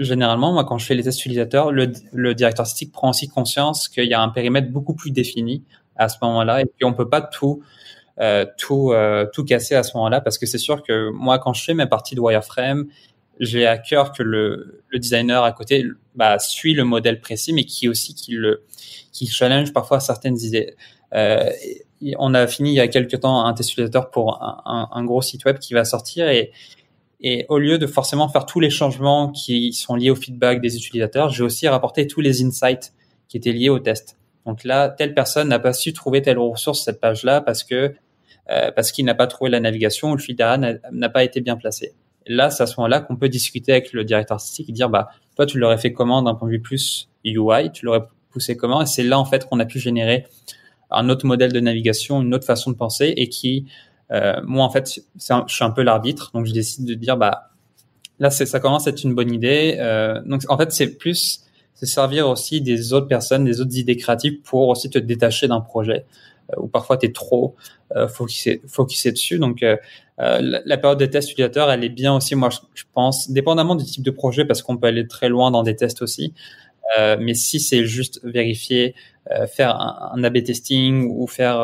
G: généralement, moi, quand je fais les tests utilisateurs, le, le directeur artistique prend aussi conscience qu'il y a un périmètre beaucoup plus défini à ce moment-là. Et puis on peut pas tout euh, tout euh, tout casser à ce moment-là parce que c'est sûr que moi quand je fais mes parties de wireframe, j'ai à cœur que le, le designer à côté bah, suit le modèle précis, mais qui aussi qui le qui challenge parfois certaines idées. Euh, on a fini il y a quelques temps un test utilisateur pour un, un, gros site web qui va sortir et, et au lieu de forcément faire tous les changements qui sont liés au feedback des utilisateurs, j'ai aussi rapporté tous les insights qui étaient liés au test. Donc là, telle personne n'a pas su trouver telle ressource cette page-là parce que euh, parce qu'il n'a pas trouvé la navigation ou le fil n'a pas été bien placé. là, c'est à ce moment-là qu'on peut discuter avec le directeur artistique et dire bah toi tu l'aurais fait comment d'un point de vue plus UI, tu l'aurais poussé comment? Et c'est là en fait qu'on a pu générer un autre modèle de navigation, une autre façon de penser et qui euh, moi en fait je suis un peu l'arbitre. Donc je décide de dire bah là ça commence à être une bonne idée. Euh, donc en fait c'est plus servir aussi des autres personnes, des autres idées créatives pour aussi te détacher d'un projet euh, où parfois tu es trop euh, focusé, dessus. Donc, euh, euh, la, période des tests utilisateurs, elle est bien aussi, moi, je, pense, dépendamment du type de projet, parce qu'on peut aller très loin dans des tests aussi. Mais si c'est juste vérifier, faire un, un A/B testing ou faire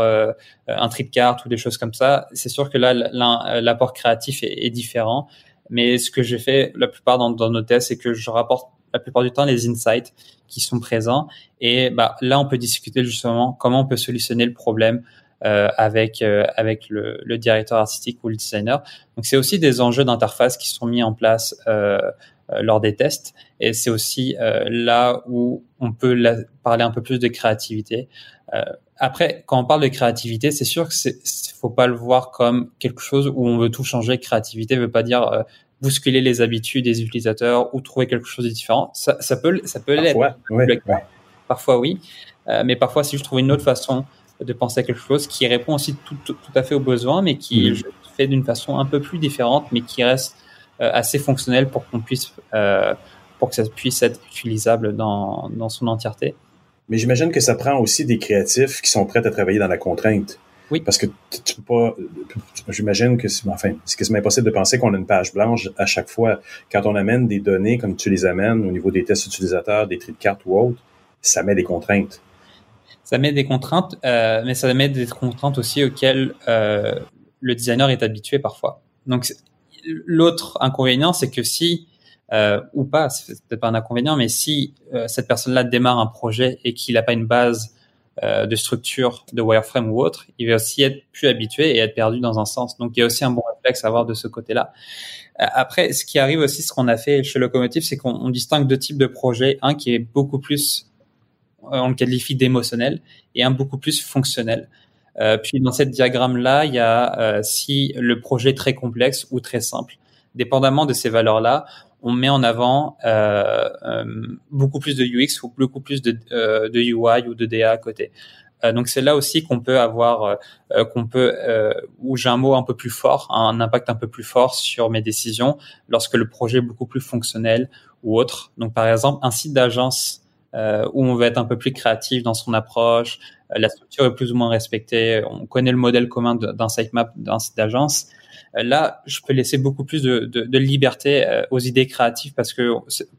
G: un trip cart ou des choses comme ça, c'est sûr que là, l'apport créatif est, différent. Mais ce que j'ai fait la plupart dans nos tests, c'est que je rapporte la plupart du temps les insights qui sont présents. Et bah, là, on peut discuter justement comment on peut solutionner le problème euh, avec euh, avec le, directeur artistique ou le designer. Donc, c'est aussi des enjeux d'interface qui sont mis en place euh, lors des tests. Et c'est aussi là où on peut parler un peu plus de créativité. après, quand on parle de créativité, c'est sûr que c'est faut pas le voir comme quelque chose où on veut tout changer. Créativité veut pas dire bousculer les habitudes des utilisateurs ou trouver quelque chose de différent. Ça, ça peut, ça peut l'être. Parfois, oui. Euh, mais parfois, si je trouve une autre façon de penser à quelque chose qui répond aussi tout, tout, à fait aux besoins, mais qui mm. fait d'une façon un peu plus différente, mais qui reste euh, assez fonctionnelle pour qu'on puisse euh, pour que ça puisse être utilisable dans, dans son entièreté.
F: Mais j'imagine que ça prend aussi des créatifs qui sont prêts à travailler dans la contrainte.
G: Oui.
F: Parce que tu peux pas. J'imagine que c'est enfin, c'est quasiment impossible de penser qu'on a une page blanche à chaque fois. Quand on amène des données comme tu les amènes au niveau des tests utilisateurs, des tri de cartes ou autres, ça met des contraintes.
G: Ça met des contraintes, euh, mais ça met des contraintes aussi auxquelles euh, le designer est habitué parfois. Donc l'autre inconvénient, c'est que si euh, ou pas, c'est peut-être pas un inconvénient, mais si euh, cette personne-là démarre un projet et qu'il n'a pas une base euh, de structure de wireframe ou autre, il va aussi être plus habitué et être perdu dans un sens. Donc il y a aussi un bon réflexe à avoir de ce côté-là. Euh, après, ce qui arrive aussi, ce qu'on a fait chez Locomotive, c'est qu'on distingue deux types de projets. Un qui est beaucoup plus, euh, on le qualifie d'émotionnel, et un beaucoup plus fonctionnel. Euh, puis dans cette diagramme-là, il y a si le projet est très complexe ou très simple. Dépendamment de ces valeurs-là, on met en avant euh, euh, beaucoup plus de UX ou beaucoup plus de, euh, de UI ou de DA à côté. Euh, donc c'est là aussi qu'on peut avoir, qu'on peut, où j'ai un mot un peu plus fort, un impact un peu plus fort sur mes décisions lorsque le projet est beaucoup plus fonctionnel ou autre. Donc par exemple un site d'agence où on va être un peu plus créatif dans son approche, la structure est plus ou moins respectée, on connaît le modèle commun d'un sitemap d'un site d'agence. Euh, là, je peux laisser beaucoup plus de, de, de liberté euh, aux idées créatives parce que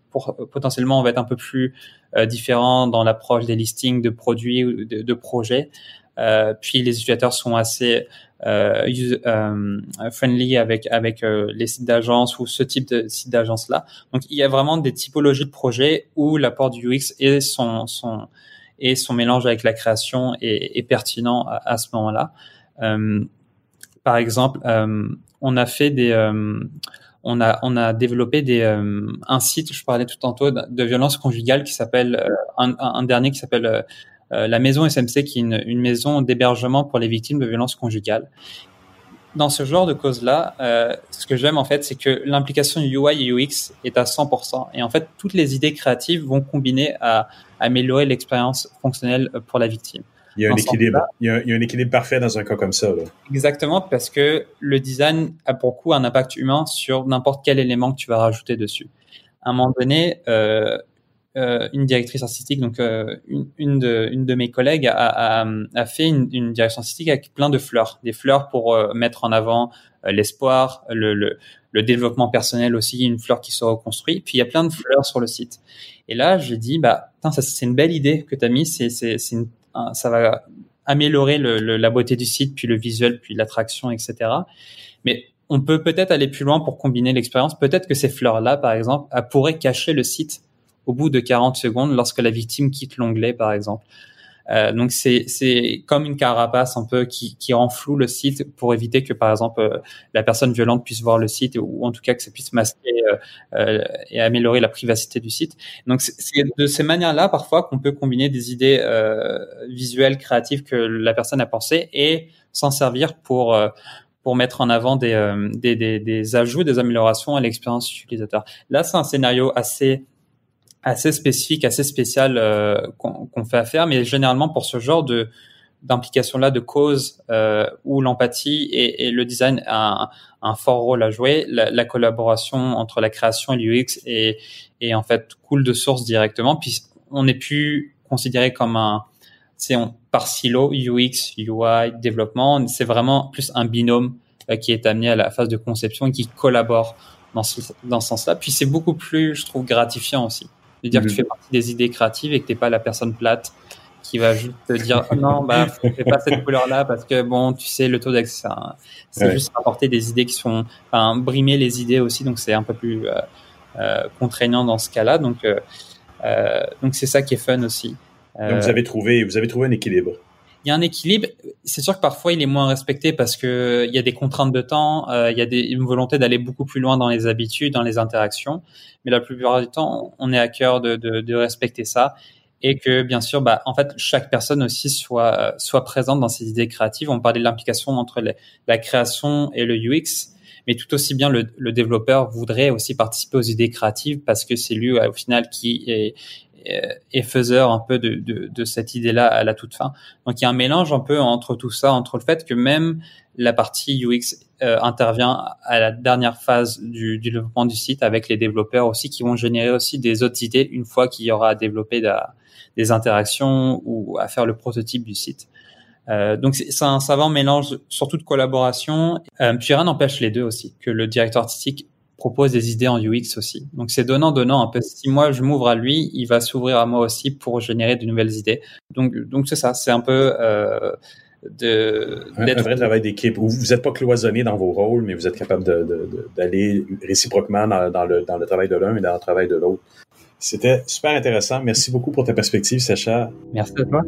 G: pour, potentiellement, on va être un peu plus euh, différent dans l'approche des listings de produits ou de, de projets. Euh, puis les utilisateurs sont assez euh, friendly avec avec les sites d'agence ou ce type de site d'agence là. Donc il y a vraiment des typologies de projets où l'apport du UX et son son son mélange avec la création est, pertinent à, ce moment-là. Euh, par exemple, euh, on a fait des, euh, on a on a développé des euh, un site, je parlais tout tantôt de, violence conjugale qui s'appelle un, dernier qui s'appelle la maison SMC, qui est une, une maison d'hébergement pour les victimes de violences conjugales dans ce genre de cause-là, euh, ce que j'aime en fait, c'est que l'implication UI et UX est à 100%. Et en fait, toutes les idées créatives vont combiner à améliorer l'expérience fonctionnelle pour la victime.
F: Il y a un équilibre. Il y a, il y a, un équilibre parfait dans un cas comme ça. Là.
G: Exactement, parce que le design a pour coup un impact humain sur n'importe quel élément que tu vas rajouter dessus. À un moment donné, euh, euh, une directrice artistique, donc euh, une, une, de, une de mes collègues a, a, fait une, une, direction artistique avec plein de fleurs, des fleurs pour euh, mettre en avant l'espoir, le, le, développement personnel aussi, une fleur qui se reconstruit. Puis il y a plein de fleurs sur le site. Et là, j'ai dit, bah, c'est une belle idée que tu as mis, c'est une ça va améliorer le, la beauté du site, puis le visuel, puis l'attraction, etc. Mais on peut peut-être aller plus loin pour combiner l'expérience. Peut-être que ces fleurs-là, par exemple, pourraient cacher le site au bout de 40 secondes lorsque la victime quitte l'onglet, par exemple. Euh, donc c'est c'est comme une carapace un peu qui qui rend flou le site pour éviter que par exemple euh, la personne violente puisse voir le site ou en tout cas que ça puisse masquer euh, et améliorer la privacité du site. Donc c'est de ces manières-là parfois qu'on peut combiner des idées visuelles créatives que la personne a pensées et s'en servir pour pour mettre en avant des, des, des, des ajouts, des améliorations à l'expérience utilisateur. Là, c'est un scénario assez assez spécifique, assez spécial euh, qu'on fait affaire, mais généralement pour ce genre de d'implication-là, de cause euh, où l'empathie et, et, le design a un, fort rôle à jouer, la, la, collaboration entre la création et l'UX est, est en fait cool de source directement, puis on n'est plus considéré comme un c'est par silo UX, UI, développement, c'est vraiment plus un binôme euh, qui est amené à la phase de conception et qui collabore dans ce, dans ce sens-là. Puis c'est beaucoup plus, je trouve, gratifiant aussi de dire que tu fais partie des idées créatives et que t'es pas la personne plate qui va juste te dire oh non bah fais pas cette couleur là parce que bon tu sais le taux d'accès c'est juste apporter des idées qui sont enfin brimer les idées aussi donc c'est un peu plus euh, euh, contraignant dans ce cas-là donc euh, euh donc c'est ça qui est fun aussi.
F: Donc vous avez trouvé vous avez trouvé un équilibre
G: il y a un équilibre. C'est sûr que parfois il est moins respecté parce que il y a des contraintes de temps, euh, il y a des, une volonté d'aller beaucoup plus loin dans les habitudes, dans les interactions. Mais la plupart du temps, on est à cœur de, de, de respecter ça et que bien sûr, bah, en fait, chaque personne aussi soit euh, soit présente dans ses idées créatives. On parlait de l'implication entre la création et le UX, mais tout aussi bien le, le, développeur voudrait aussi participer aux idées créatives parce que c'est lui au final qui est, et faiseur un peu de, de, de cette idée-là à la toute fin. Donc il y a un mélange un peu entre tout ça, entre le fait que même la partie UX euh, intervient à la dernière phase du, du, développement du site avec les développeurs aussi qui vont générer aussi des autres idées une fois qu'il y aura à développer des interactions ou à faire le prototype du site. Euh, donc c'est un savant mélange surtout de collaboration. Euh, puis rien n'empêche les deux aussi, que le directeur artistique propose des idées en UX aussi. Donc c'est donnant donnant un peu. Si moi je m'ouvre à lui, il va s'ouvrir à moi aussi pour générer de nouvelles idées. Donc donc c'est ça, c'est un peu euh, de
F: un, un vrai travail d'équipe où vous n'êtes pas cloisonné dans vos rôles, mais vous êtes capable d'aller réciproquement dans, dans, le, dans le travail de l'un et dans le travail de l'autre. C'était super intéressant. Merci beaucoup pour ta perspective, Sacha.
G: Merci à toi.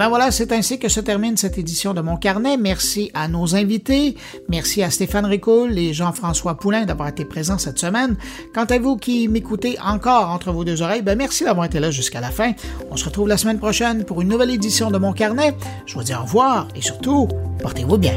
A: Ben voilà, c'est ainsi que se termine cette édition de Mon Carnet. Merci à nos invités. Merci à Stéphane Ricoul et Jean-François Poulain d'avoir été présents cette semaine. Quant à vous qui m'écoutez encore entre vos deux oreilles, ben merci d'avoir été là jusqu'à la fin. On se retrouve la semaine prochaine pour une nouvelle édition de Mon Carnet. Je vous dis au revoir et surtout, portez-vous bien.